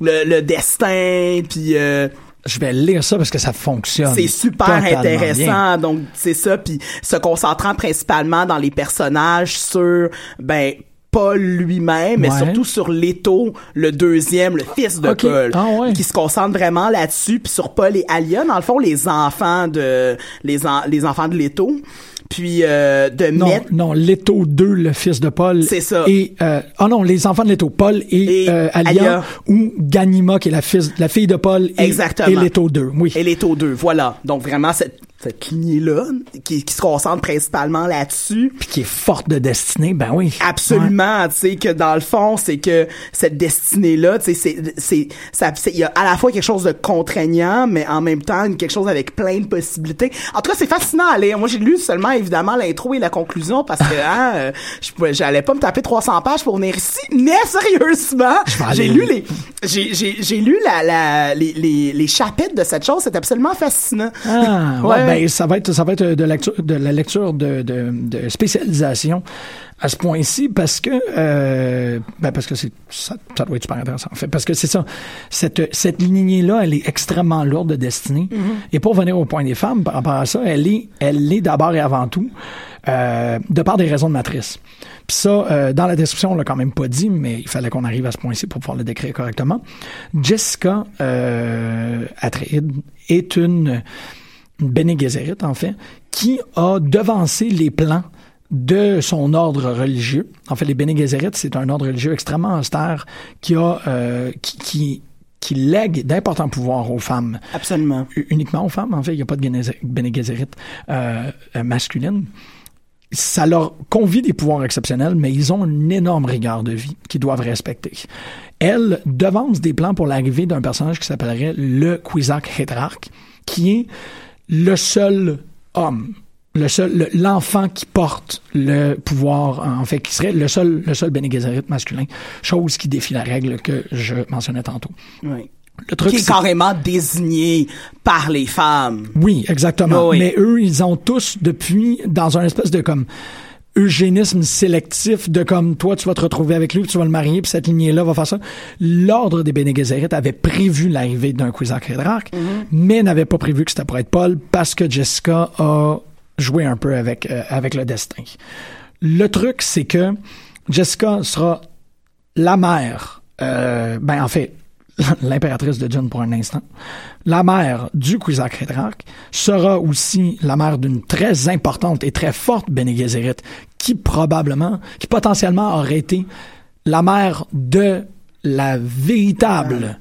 Speaker 2: le, le destin, puis euh,
Speaker 1: Je vais lire ça parce que ça fonctionne.
Speaker 2: c'est super
Speaker 1: bien.
Speaker 2: intéressant. Donc c'est ça, puis se concentrant principalement dans les personnages sur ben Paul lui-même, mais surtout sur Leto, le deuxième, le fils de. Paul,
Speaker 1: Ah ouais.
Speaker 2: qui se concentre vraiment là-dessus, puis sur Paul et Alia, dans le fond, les enfants de les, en- les enfants de Leto, puis euh, de
Speaker 1: Non,
Speaker 2: mettre
Speaker 1: non, Leto 2, le fils de Paul.
Speaker 2: C'est ça.
Speaker 1: Et, euh, ah non, les enfants de Leto, Paul et,
Speaker 2: Et
Speaker 1: euh, Alia,
Speaker 2: Alia.
Speaker 1: ou Ganima, qui est la, fils, la fille de Paul, et,
Speaker 2: Exactement.
Speaker 1: et Leto 2, oui.
Speaker 2: et Leto 2, voilà. Donc vraiment cette cette lignée-là, qui, qui se concentre principalement là-dessus,
Speaker 1: Puis qui est forte de destinée, ben oui.
Speaker 2: Absolument, tu sais que dans le fond, c'est que cette destinée là, tu sais c'est c'est il y a à la fois quelque chose de contraignant mais en même temps quelque chose avec plein de possibilités. En tout cas, c'est fascinant à lire. Moi, j'ai lu seulement évidemment l'intro et la conclusion parce que hein, euh, je j'allais pas me taper 300 pages pour venir ici, mais sérieusement, j'ai lu les j'ai j'ai j'ai lu la, la les, les les chapitres de cette chose, c'est absolument fascinant.
Speaker 1: Ah, ouais,
Speaker 2: Ouais.
Speaker 1: Ben, ça va être, ça va être de, lecture, de la lecture de, de, de spécialisation à ce point-ci parce que, euh, ben, parce que c'est, ça, ça doit être super intéressant, en fait. Parce que c'est ça. Cette, cette lignée-là, elle est extrêmement lourde de destinée. Et pour venir au point des femmes, par rapport à ça, elle est, elle est d'abord et avant tout, euh, de par des raisons de matrice. Puis ça, euh, dans la description, on l'a quand même pas dit, mais il fallait qu'on arrive à ce point-ci pour pouvoir le décrire correctement. Jessica Atreides est une Bene Gesserit, en fait, qui a devancé les plans de son ordre religieux. En fait, les Bene Gesserit, c'est un ordre religieux extrêmement austère qui a euh, qui, qui qui lègue d'importants pouvoirs aux femmes
Speaker 2: Absolument.
Speaker 1: Uniquement aux femmes. En fait, il n'y a pas de Bene Gesserit euh, masculine. Ça leur confie des pouvoirs exceptionnels, mais ils ont une énorme rigueur de vie qu'ils doivent respecter. Elle devance des plans pour l'arrivée d'un personnage qui s'appellerait le Kwisatz Haderach, qui est le seul homme, le seul, le- l'enfant qui porte le pouvoir, en fait, qui serait le seul, le seul Bene Gesserit masculin, chose qui défie la règle que je mentionnais tantôt.
Speaker 2: Oui.
Speaker 1: Le truc,
Speaker 2: Qui est carrément désigné par les femmes.
Speaker 1: Oui, exactement.
Speaker 2: Oui.
Speaker 1: Mais eux, ils ont tous, depuis, dans un espèce de comme eugénisme sélectif de comme toi tu vas te retrouver avec lui puis tu vas le marier puis cette lignée là va faire ça l'ordre des Bene Gesserit avait prévu l'arrivée d'un Kwisatz Haderach
Speaker 2: Mm-hmm.
Speaker 1: mais n'avait pas prévu que c'était pour être Paul parce que Jessica a joué un peu avec euh, avec le destin le truc c'est que Jessica sera la mère euh, ben en fait l'impératrice de Dune pour un instant la mère du Kwisatz Haderach sera aussi la mère d'une très importante et très forte Bene Gesserit qui probablement, qui potentiellement aurait été la mère de la véritable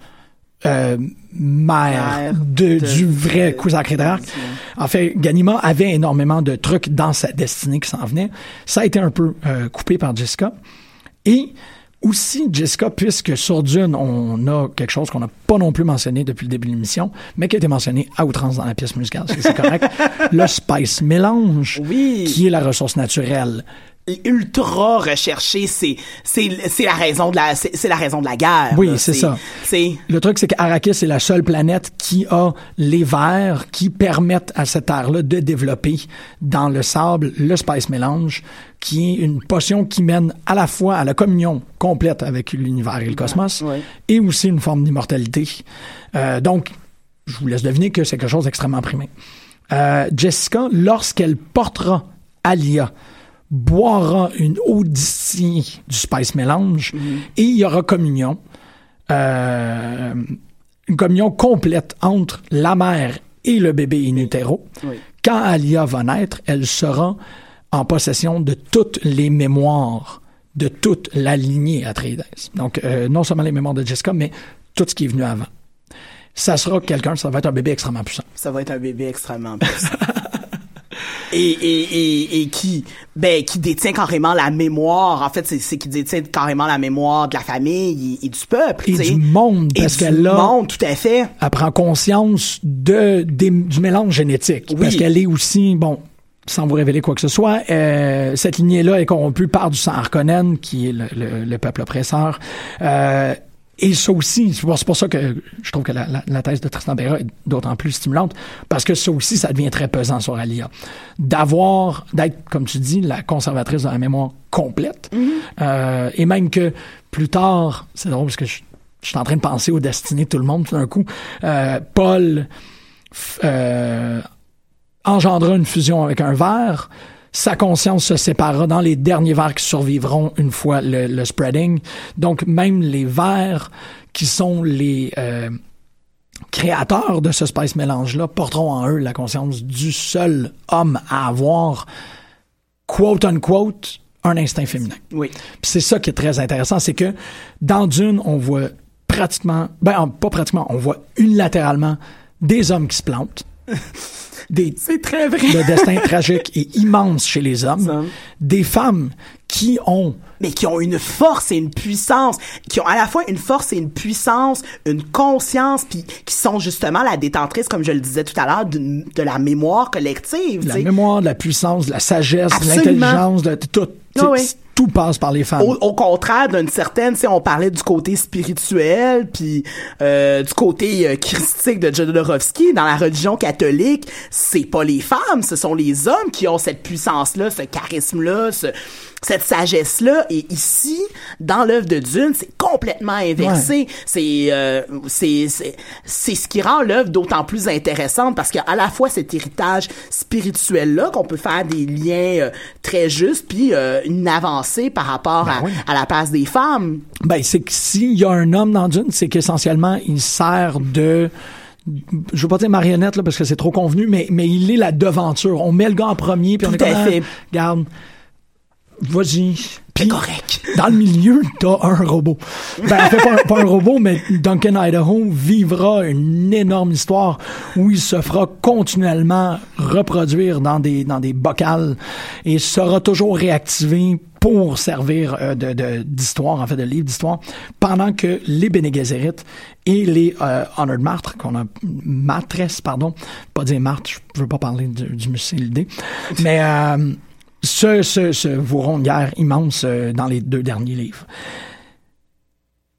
Speaker 1: euh, mère de,
Speaker 2: de-
Speaker 1: du vrai Kwisatz Haderach. En fait, Ganima avait énormément de trucs dans sa destinée qui s'en venaient. Ça a été un peu euh, coupé par Jessica. Et aussi, Jessica, puisque sur Dune, on a quelque chose qu'on n'a pas non plus mentionné depuis le début de l'émission, mais qui a été mentionné à outrance dans la pièce musicale, c'est- c'est correct, le Spice Mélange,
Speaker 2: Oui.
Speaker 1: qui est la ressource naturelle.
Speaker 2: Ultra recherché c'est c'est c'est la raison de la c'est la raison de la guerre
Speaker 1: Oui, c'est ça.
Speaker 2: c'est
Speaker 1: Le truc, c'est qu'Arrakis est la seule planète qui a les vers qui permettent à cette terre-là de développer dans le sable le Spice Mélange, qui est une potion qui mène à la fois à la communion complète avec l'univers et le cosmos,
Speaker 2: ouais.
Speaker 1: et aussi une forme d'immortalité. Euh, donc, je vous laisse deviner que c'est quelque chose d'extrêmement primé. Euh, Jessica, lorsqu'elle portera Alia, boira une odyssée du Spice Mélange et il y aura communion. Euh, une communion complète entre la mère et le bébé in utero.
Speaker 2: Oui.
Speaker 1: Quand Alia va naître, elle sera en possession de toutes les mémoires de toute la lignée Atreides. Donc, euh, non seulement les mémoires de Jessica, mais tout ce qui est venu avant. Ça sera quelqu'un, ça va être un bébé extrêmement puissant.
Speaker 2: ça va être un bébé extrêmement puissant et, et, et, et qui ben qui détient carrément la mémoire en fait c'est qui détient carrément la mémoire de la famille et, du peuple
Speaker 1: Et
Speaker 2: tu sais.
Speaker 1: du monde,
Speaker 2: et
Speaker 1: parce
Speaker 2: du
Speaker 1: qu'elle a-
Speaker 2: monde tout à fait
Speaker 1: Elle prend conscience de, des- du mélange génétique.
Speaker 2: Oui.
Speaker 1: Parce qu'elle est aussi, bon, sans vous révéler quoi que ce soit, euh, cette lignée-là est corrompue par du sang Harkonnen, qui est le, le- le peuple oppresseur. Euh, et ça aussi, c'est pour, ça que je trouve que la, la- la thèse de Tristan Bera est d'autant plus stimulante, parce que ça aussi, ça devient très pesant sur Alia. D'avoir, d'être, comme tu dis, la conservatrice de la mémoire complète, euh, et même que plus tard, c'est drôle parce que je, je suis en train de penser aux destinées de tout le monde tout d'un coup, euh, Paul euh, engendra une fusion avec un ver, sa conscience se séparera dans les derniers vers qui survivront une fois le, le spreading. Donc, même les vers qui sont les euh, créateurs de ce spice mélange-là porteront en eux la conscience du seul homme à avoir, quote unquote, un instinct féminin.
Speaker 2: Oui.
Speaker 1: C'est ça qui est très intéressant, c'est que dans Dune, on voit pratiquement, ben pas pratiquement, on voit unilatéralement des hommes qui se plantent, des
Speaker 2: C'est très vrai.
Speaker 1: le destin tragique est immense chez les hommes, des femmes qui ont
Speaker 2: mais qui ont une force et une puissance, qui ont à la fois une force et une puissance, une conscience, puis qui sont justement la détentrice, comme je le disais tout à l'heure, d'une- de la mémoire collective.
Speaker 1: de la mémoire, de la puissance, de la sagesse, de l'intelligence, de tout.
Speaker 2: oui.
Speaker 1: Tout passe par les femmes.
Speaker 2: Au, au contraire d'une certaine, sais, on parlait du côté spirituel, puis euh, du côté euh, christique de Jodorowsky dans la religion catholique, c'est pas les femmes, ce sont les hommes qui ont cette puissance-là, ce charisme-là, ce- cette sagesse-là. Et ici, dans l'œuvre de Dune, c'est complètement inversé. C'est euh, c'est c'est c'est ce qui rend l'œuvre d'autant plus intéressante parce qu'il y a à la fois cet héritage spirituel-là qu'on peut faire des liens euh, très justes, puis euh, une avancée par rapport à,
Speaker 1: oui.
Speaker 2: à la place des femmes.
Speaker 1: Ben, c'est que s'il y a un homme dans Dune, c'est qu'essentiellement, il sert de je veux pas dire marionnette là parce que c'est trop convenu mais mais il est la devanture on met le gars en premier puis on
Speaker 2: Tout
Speaker 1: est
Speaker 2: à
Speaker 1: comme
Speaker 2: fait.
Speaker 1: ah, regarde vas-y puis
Speaker 2: correct.
Speaker 1: dans le milieu t'as un robot ben en fait pas, un- pas un robot mais Duncan Idaho vivra une énorme histoire où il se fera continuellement reproduire dans des dans des bocals et sera toujours réactivé pour servir euh, de d'histoire en fait de livre d'histoire pendant que les Bene Gesserit et les euh, Honored Martres qu'on a maîtresse pardon pas dire Martre je veux pas parler du, du musée l'idée mais euh, ce, ce, ce une guerre immense euh, dans les deux derniers livres.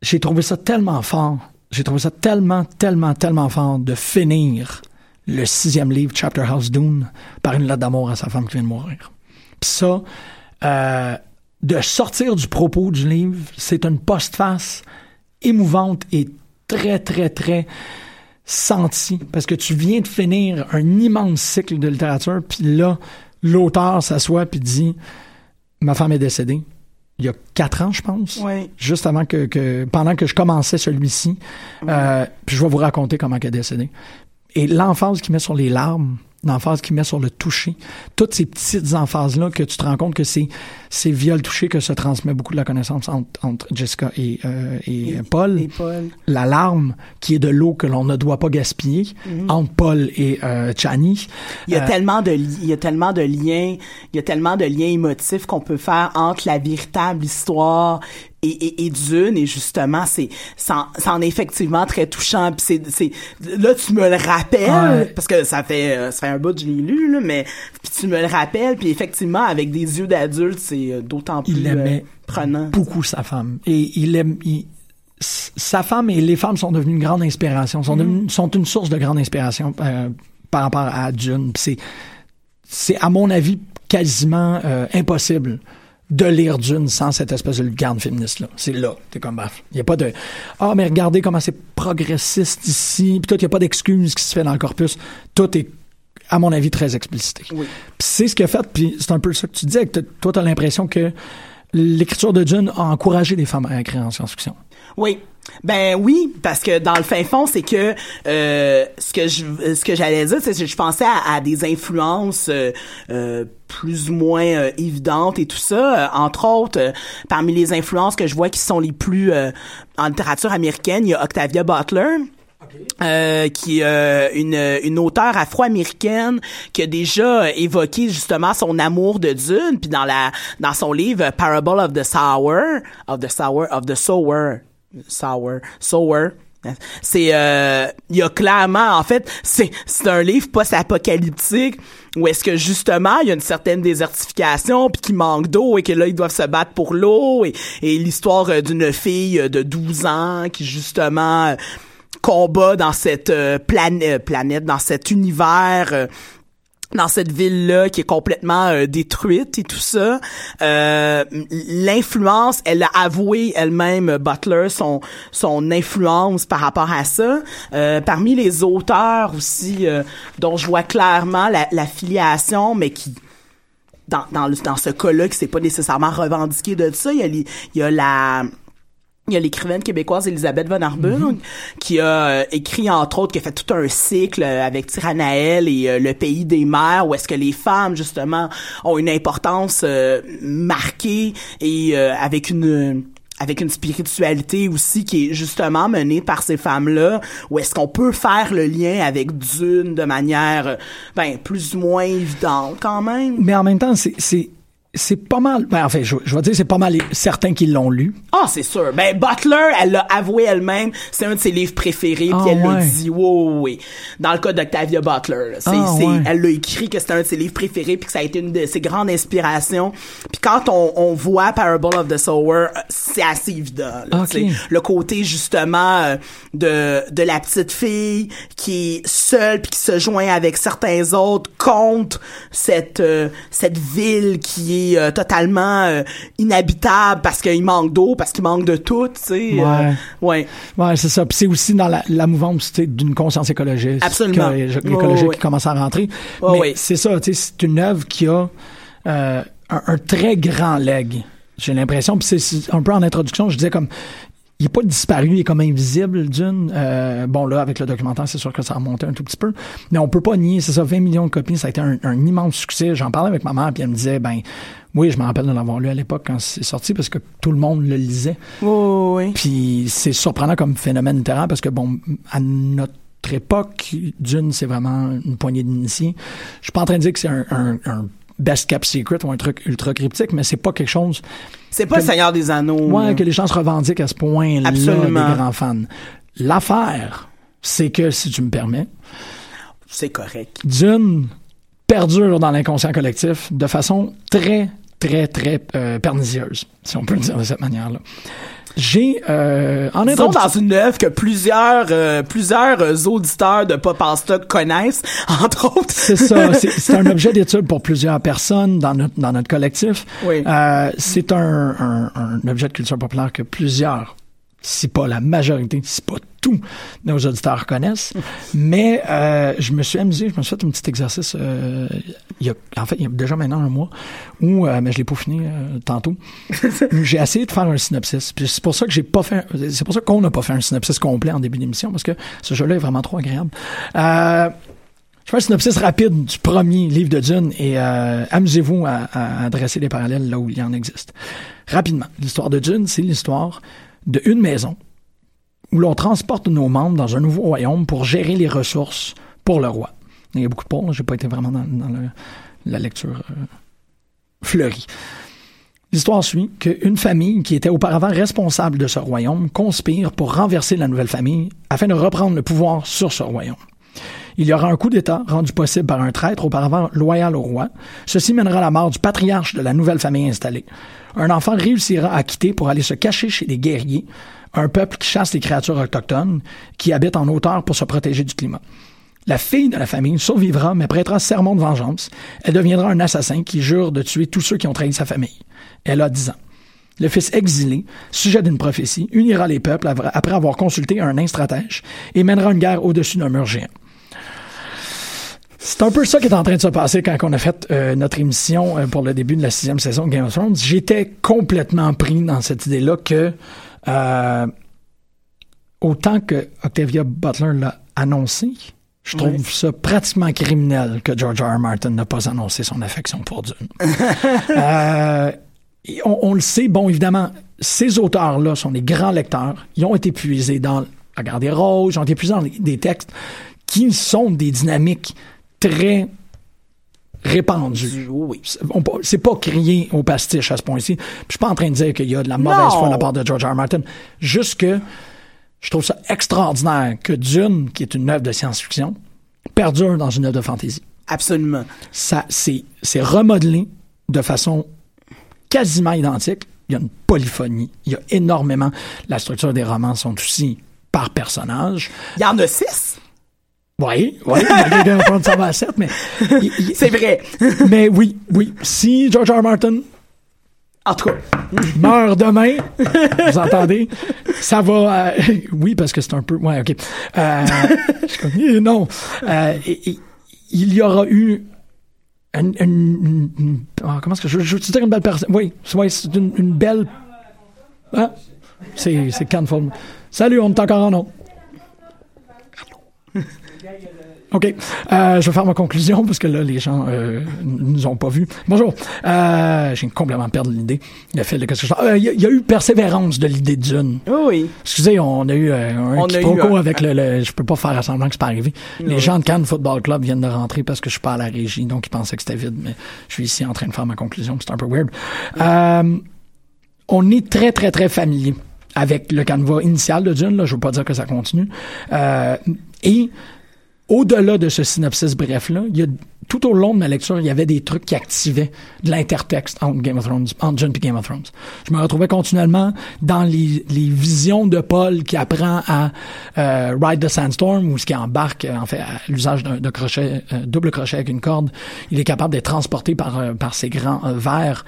Speaker 1: J'ai trouvé ça tellement fort, j'ai trouvé ça tellement, tellement, tellement fort de finir le sixième livre, Chapter House Dune, par une lettre d'amour à sa femme qui vient de mourir. Puis ça, euh, de sortir du propos du livre, c'est une postface émouvante et très, très, très senti parce que tu viens de finir un immense cycle de littérature puis là l'auteur s'assoit puis dit ma femme est décédée il y a quatre ans je pense.
Speaker 2: Oui.
Speaker 1: juste avant que, que pendant que je commençais celui-ci. Euh, puis je vais vous raconter comment elle est décédée. Et l'emphase qu'il met sur les larmes l'emphase qu'il met sur le toucher toutes ces petites emphases là que tu te rends compte que c'est c'est via le toucher que se transmet beaucoup de la connaissance entre, entre Jessica et, euh, et, Paul
Speaker 2: Et Paul.
Speaker 1: la larme qui est de l'eau que l'on ne doit pas gaspiller entre Paul et euh, Chani.
Speaker 2: Il y a
Speaker 1: Euh,
Speaker 2: tellement de li- il y a tellement de liens, il y a tellement de liens émotifs qu'on peut faire entre la véritable histoire et, et, et Dune et justement c'est c'en est effectivement très touchant puis c'est c'est là tu me le rappelles
Speaker 1: Ouais.
Speaker 2: parce que ça fait euh, ça fait un bout que je l'ai lu là mais puis tu me le rappelles puis effectivement avec des yeux d'adulte c'est euh, d'autant plus
Speaker 1: il aimait
Speaker 2: euh, prenant.
Speaker 1: beaucoup sa femme. Et il aime... il- sa femme et les femmes sont devenues une grande inspiration, sont, devenues- sont une source de grande inspiration euh, par rapport à Dune. C'est, c'est à mon avis quasiment euh, impossible de lire Dune sans cette espèce de lucarne féministe là. C'est là, t'es comme baf. Il y a pas de ah mais regardez comment c'est progressiste ici, puis tout il y a pas d'excuse qui se fait dans le corpus. Tout est à mon avis très explicité.
Speaker 2: Oui.
Speaker 1: C'est ce qu'il a fait, puis c'est un peu ça que tu disais, que toi t'as l'impression que l'écriture de Dune a encouragé les femmes à écrire en science-fiction.
Speaker 2: Oui. Ben oui, parce que dans le fin fond, c'est que euh, ce que je ce que j'allais dire, c'est que je pensais à, à des influences euh, euh, plus ou moins euh, évidentes et tout ça. Euh, entre autres, euh, parmi les influences que je vois qui sont les plus euh, en littérature américaine, il y a Octavia Butler. Euh, qui est euh, une, une auteure afro-américaine qui a déjà évoqué justement son amour de Dune puis dans la dans son livre Parable of the Sower of the Sower of the Sower Sower Sower. C'est euh, il y a clairement en fait c'est c'est un livre post-apocalyptique où est-ce que justement il y a une certaine désertification puis qu'il manque d'eau et que là ils doivent se battre pour l'eau et, et l'histoire euh, d'une fille de 12 ans qui justement combat dans cette euh, plane- euh, planète, dans cet univers. euh, dans cette ville-là qui est complètement euh, détruite et tout ça. Euh, L'influence, elle a avoué elle-même, Butler, son, son influence par rapport à ça. Euh, parmi les auteurs aussi, dont je vois clairement la, la filiation, mais qui dans, dans, dans ce cas-là qui s'est pas nécessairement revendiqué de ça. Il y a, il y a la il y a l'écrivaine québécoise Elisabeth Von Arburg qui a euh, écrit entre autres qui a fait tout un cycle euh, avec Tiranaël et euh, le pays des mers où est-ce que les femmes justement ont une importance euh, marquée et euh, avec une avec une spiritualité aussi qui est justement menée par ces femmes-là, où est-ce qu'on peut faire le lien avec Dune de manière, ben, plus ou moins évidente quand même.
Speaker 1: Mais en même temps, c'est, c'est, pas mal. Ben, en fait, je, je vais dire, c'est pas mal certains qui l'ont lu.
Speaker 2: Ah, c'est sûr. Ben, Butler, elle l'a avoué elle-même, c'est un de ses livres préférés,
Speaker 1: Ah,
Speaker 2: puis elle l'a dit, oui, oui. Dans le cas d'Octavia Butler, là, c'est,
Speaker 1: Ah,
Speaker 2: elle l'a écrit que c'était un de ses livres préférés, puis que ça a été une de ses grandes inspirations. Puis quand on, on voit Parable of the Sower, euh, c'est assez évident. là,
Speaker 1: Ok.
Speaker 2: tu sais. Le côté, justement, euh, de, de la petite fille qui est seule, puis qui se joint avec certains autres contre cette, euh, cette ville qui est euh, totalement euh, inhabitable parce qu'il manque d'eau, parce qu'il manque de tout, tu sais.
Speaker 1: Ouais.
Speaker 2: euh, ouais.
Speaker 1: Ouais, c'est ça. Puis c'est aussi dans la, la mouvance d'une conscience écologiste.
Speaker 2: Absolument. ouais.
Speaker 1: qui commence à rentrer. Mais c'est ça, tu sais, c'est une œuvre qui a euh, un, un très grand leg. J'ai l'impression. Puis c'est un peu en introduction, je disais comme il est pas disparu, il est comme invisible d'une. Euh, bon là, avec le documentaire, c'est sûr que ça a remonté un tout petit peu, mais on peut pas nier. C'est ça, 20 millions de copies, ça a été un, un immense succès. J'en parlais avec ma mère, puis elle me disait, ben oui, je me rappelle de l'avoir lu à l'époque quand c'est sorti parce que tout le monde le lisait.
Speaker 2: Ouais, ouais, ouais.
Speaker 1: Puis c'est surprenant comme phénomène littéraire parce que, bon, à notre époque, Dune, c'est vraiment une poignée d'initiés. Je suis pas en train de dire que c'est un, un, un best kept secret ou un truc ultra cryptique, mais c'est pas quelque chose
Speaker 2: C'est pas le Seigneur des Anneaux.
Speaker 1: ouais,
Speaker 2: là.
Speaker 1: que les gens se revendiquent à ce point-là des
Speaker 2: Absolument.
Speaker 1: grands fans. L'affaire, c'est que, si tu me permets,
Speaker 2: C'est correct.
Speaker 1: Dune perdure dans l'inconscient collectif de façon très, très, très euh, pernicieuse, si on peut le dire de cette manière-là. J'ai, euh, en
Speaker 2: Disons dans une œuvre que plusieurs euh, plusieurs auditeurs de Pop en Stock connaissent, entre autres.
Speaker 1: C'est ça. C'est c'est un objet d'étude pour plusieurs personnes dans notre, dans notre collectif.
Speaker 2: Oui.
Speaker 1: Euh, c'est un, un, un objet de culture populaire que plusieurs, si pas la majorité, si pas tous nos auditeurs connaissent. Mais euh, je me suis amusé, je me suis fait un petit exercice, euh, il y a, en fait, il y a déjà maintenant un mois, où, euh, mais je l'ai peaufiné euh, tantôt, j'ai essayé de faire un synopsis. Puis c'est pour ça que j'ai pas fait, c'est pour ça qu'on n'a pas fait un synopsis complet en début d'émission, parce que ce jeu-là est vraiment trop agréable. Je fais un synopsis rapide du premier livre de Dune et amusez-vous à dresser les parallèles là où il y en existe. Rapidement, l'histoire de Dune, c'est l'histoire de une maison où l'on transporte nos membres dans un nouveau royaume pour gérer les ressources pour le roi. Il y a beaucoup de pôles, j'ai pas été vraiment dans, la lecture euh, fleurie. L'histoire suit qu'une famille qui était auparavant responsable de ce royaume conspire pour renverser la nouvelle famille afin de reprendre le pouvoir sur ce royaume. Il y aura un coup d'État rendu possible par un traître auparavant loyal au roi. Ceci mènera à la mort du patriarche de la nouvelle famille installée. Un enfant réussira à quitter pour aller se cacher chez les guerriers, un peuple qui chasse les créatures autochtones, qui habitent en hauteur pour se protéger du climat. La fille de la famille survivra, mais prêtera serment de vengeance. Elle deviendra un assassin qui jure de tuer tous ceux qui ont trahi sa famille. Elle a 10 ans. Le fils exilé, sujet d'une prophétie, unira les peuples après avoir consulté un nain stratège et mènera une guerre au-dessus d'un mur géant. C'est un peu ça qui est en train de se passer quand on a fait euh, notre émission euh, pour le début de la sixième saison de Game of Thrones. J'étais complètement pris dans cette idée-là que euh, autant que Octavia Butler l'a annoncé, je trouve
Speaker 2: Oui.
Speaker 1: ça pratiquement criminel que George R. R. Martin n'a pas annoncé son affection pour Dune. On, on le sait, bon, évidemment, ces auteurs-là sont des grands lecteurs. Ils ont été puisés dans la Garde des Roses, ils ont été puisés dans des textes qui sont des dynamiques très répandues.
Speaker 2: Oui.
Speaker 1: C'est- pas crier au pastiche à ce point-ci. Je suis pas en train de dire qu'il y a de la mauvaise foi de la part de George R. R. Martin. Juste que je trouve ça extraordinaire que Dune, qui est une œuvre de science-fiction, perdure dans une œuvre de fantasy
Speaker 2: Absolument.
Speaker 1: ça c'est c'est remodelé de façon quasiment identique. Il y a une polyphonie. Il y a énormément. La structure des romans sont aussi par personnage.
Speaker 2: Il y en a six.
Speaker 1: Oui, oui. malgré of Thrones, ça à 7, mais.
Speaker 2: C'est vrai.
Speaker 1: mais oui, oui. Si George R. R. Martin
Speaker 2: En tout cas,
Speaker 1: meurt demain, vous entendez, ça va. euh, oui, parce que c'est un peu. Ouais, ok. Euh, je eh, non. Euh, il y aura eu une, une- une- une- ah, comment est-ce que je, je veux dire une belle personne? Oui, oui, c'est une, une belle. Ah, c'est c'est Canfold. Salut, on est encore en nom. OK. Euh, je vais faire ma conclusion parce que là, les gens euh, nous ont pas vus. Bonjour. Euh, J'ai complètement perdu l'idée. Le fait de que je Euh, Il y, a- il y a eu persévérance de l'idée de Dune.
Speaker 2: Oui, oui.
Speaker 1: Excusez, on a eu un quiproquo
Speaker 2: eu un-
Speaker 1: avec le, le- Je peux pas faire semblant que c'est pas arrivé. Les gens de Cannes Football Club viennent de rentrer parce que je suis pas à la régie, donc ils pensaient que c'était vide, mais je suis ici en train de faire ma conclusion, c'est un peu weird. On est très, très, très familier avec le canevas initial de Dune, là, je veux pas dire que ça continue. Et au-delà de ce synopsis bref-là, il y a, tout au long de ma lecture, il y avait des trucs qui activaient de l'intertexte entre Game of Thrones, entre Dune et Game of Thrones. Je me retrouvais continuellement dans les, les visions de Paul qui apprend à euh, ride the sandstorm ou ce qui embarque euh, en fait l'usage d'un crochet, euh, double crochet avec une corde. Il est capable d'être transporté par euh, par ses grands euh, vers.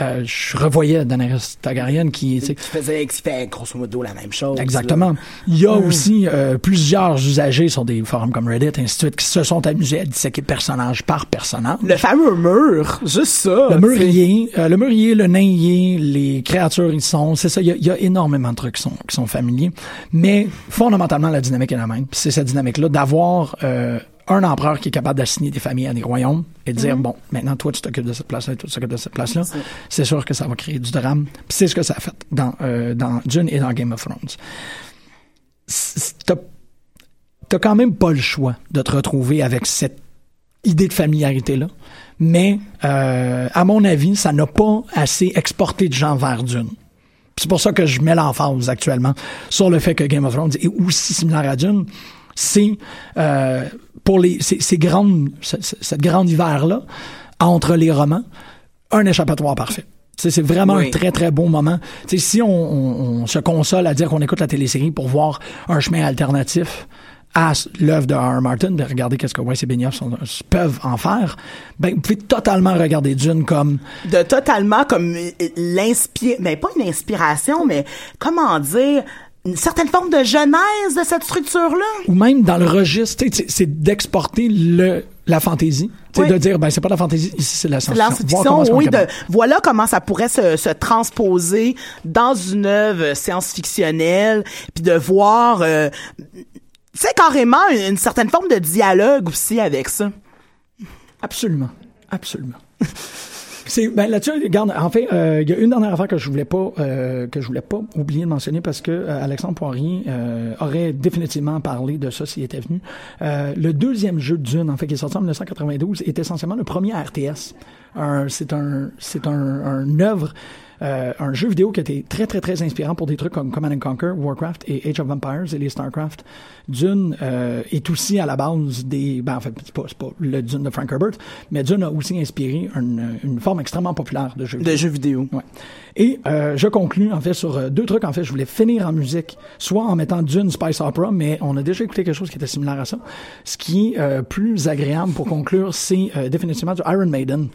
Speaker 1: Euh, je revoyais Daenerys Targaryen qui,
Speaker 2: Qui faisait, qui fait grosso modo la même chose.
Speaker 1: Exactement. Il y a aussi euh, plusieurs usagers sur des forums comme Reddit, ainsi de suite, qui se sont amusés à disséquer personnage par personnage.
Speaker 2: Le fameux mur, juste ça.
Speaker 1: Le mûrier, euh, le le nain y est, les créatures ils sont, c'est ça, il y, a, il y a énormément de trucs qui sont, qui sont familiers, mais fondamentalement la dynamique est la même. C'est cette dynamique-là d'avoir euh, un empereur qui est capable d'assigner des familles à des royaumes et de dire bon, maintenant toi tu t'occupes de cette place-là, toi tu t'occupes de cette place-là. C'est sûr que ça va créer du drame. Puis c'est ce que ça a fait dans euh, dans Dune et dans Game of Thrones. T'as quand même pas le choix de te retrouver avec cette idée de familiarité-là. Mais, euh, à mon avis, ça n'a pas assez exporté de gens vers Dune. C'est pour ça que je mets l'emphase actuellement sur le fait que Game of Thrones est aussi similaire à Dune. C'est euh, pour les ces, ces grandes ce- ce- cette grande hiver là entre les romans un échappatoire parfait. C'est vraiment
Speaker 2: Oui.
Speaker 1: un très très bon moment. Si on, on- on se console à dire qu'on écoute la télésérie pour voir un chemin alternatif à l'œuvre de R. Martin, de regarder qu'est-ce que Weiss et Benioff peuvent en faire, ben vous pouvez totalement regarder Dune comme
Speaker 2: de totalement comme l'inspire mais pas une inspiration mais comment dire une certaine forme de genèse de cette structure là
Speaker 1: ou même dans le registre, c'est c'est d'exporter le la fantaisie,
Speaker 2: Oui.
Speaker 1: de dire ben c'est pas la fantaisie, ici c'est la science-fiction.
Speaker 2: Oui de voilà comment ça pourrait se, se transposer dans une œuvre science-fictionnelle puis de voir euh, tu sais carrément une, une certaine forme de dialogue aussi avec ça
Speaker 1: Absolument. Absolument. Ben là-dessus, regarde, en fait, euh, il y a une dernière affaire que je voulais pas euh, que je voulais pas oublier de mentionner parce que euh, Alexandre Poirier euh, aurait définitivement parlé de ça s'il était venu. Euh, le deuxième jeu de Dune, en fait, qui est sorti en 1992, est essentiellement le premier RTS. C'est un c'est un, un œuvre euh, un jeu vidéo qui a été très, très, très inspirant pour des trucs comme Command and Conquer, Warcraft et Age of Empires et les StarCraft. Dune euh, est aussi à la base des... Ben, en fait, c'est pas, pas le Dune de Frank Herbert, mais Dune a aussi inspiré une, une forme extrêmement populaire de jeu vidéo.
Speaker 2: de jeux vidéo
Speaker 1: Ouais. Et euh, je conclus en fait sur euh, deux trucs. En fait, je voulais finir en musique, soit en mettant Dune Spice Opera, mais on a déjà écouté quelque chose qui était similaire à ça. Ce qui est euh, plus agréable pour conclure, c'est euh, définitivement du Iron Maiden,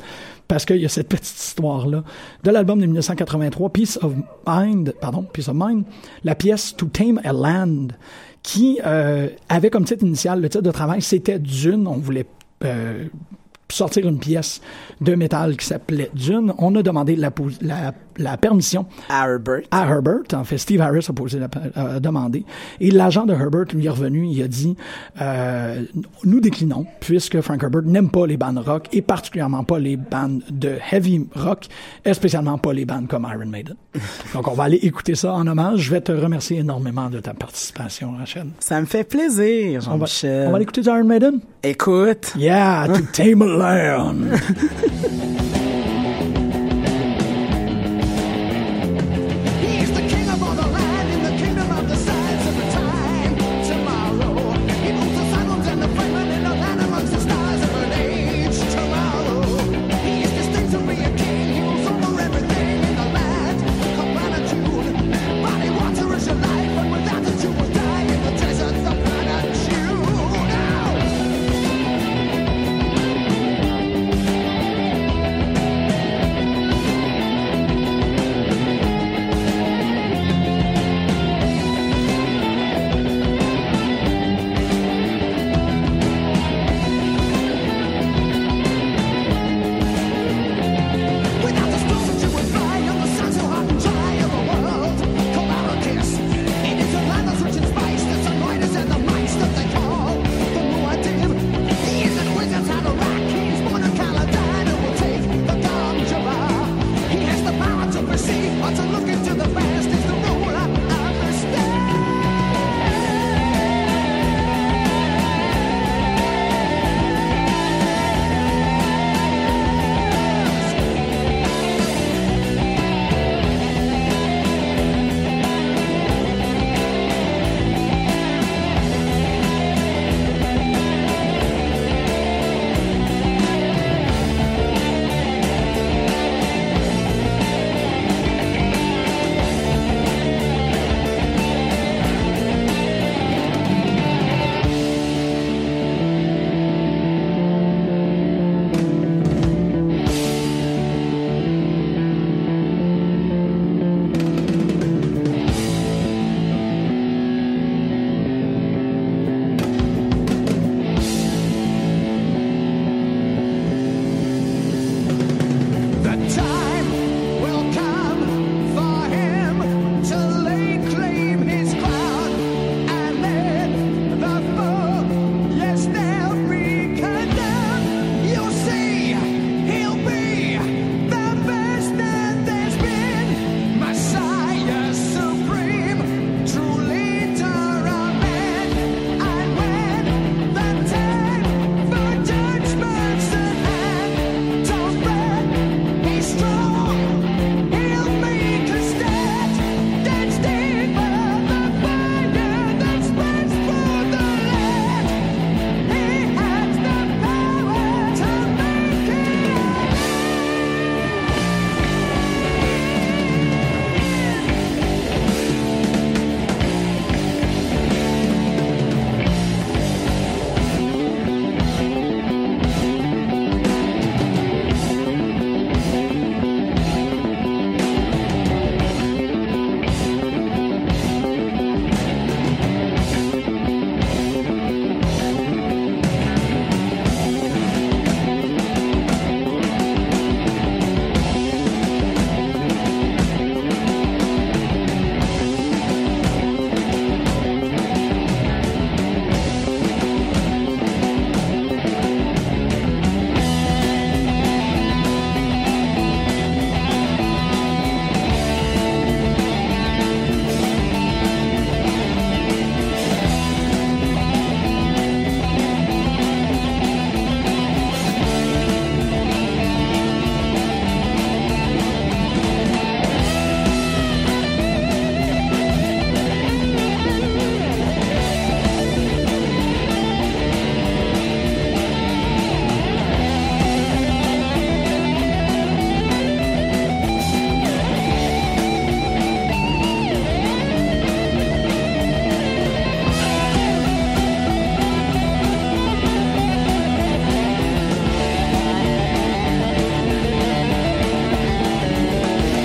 Speaker 1: parce qu'il y a cette petite histoire là de l'album de 1983, Peace of Mind, pardon, Peace of Mind, la pièce To Tame a Land, qui euh, avait comme titre initial le titre de travail, c'était Dune. On voulait euh, sortir une pièce de métal qui s'appelait Dune. On a demandé la, pos- la, la permission
Speaker 2: à Herbert
Speaker 1: à Herbert. En fait, Steve Harris a, posé la, a demandé. Et l'agent de Herbert lui est revenu. Il a dit euh, Nous déclinons, puisque Frank Herbert n'aime pas les bandes rock, et particulièrement pas les bandes de heavy rock, et spécialement pas les bandes comme Iron Maiden. Donc, on va aller écouter ça en hommage. Je vais te remercier énormément de ta participation, Rachel.
Speaker 2: ça me fait plaisir
Speaker 1: On va,
Speaker 2: Jean-Michel
Speaker 1: on va aller écouter du Iron Maiden?
Speaker 2: Écoute
Speaker 1: Yeah, to tame a land.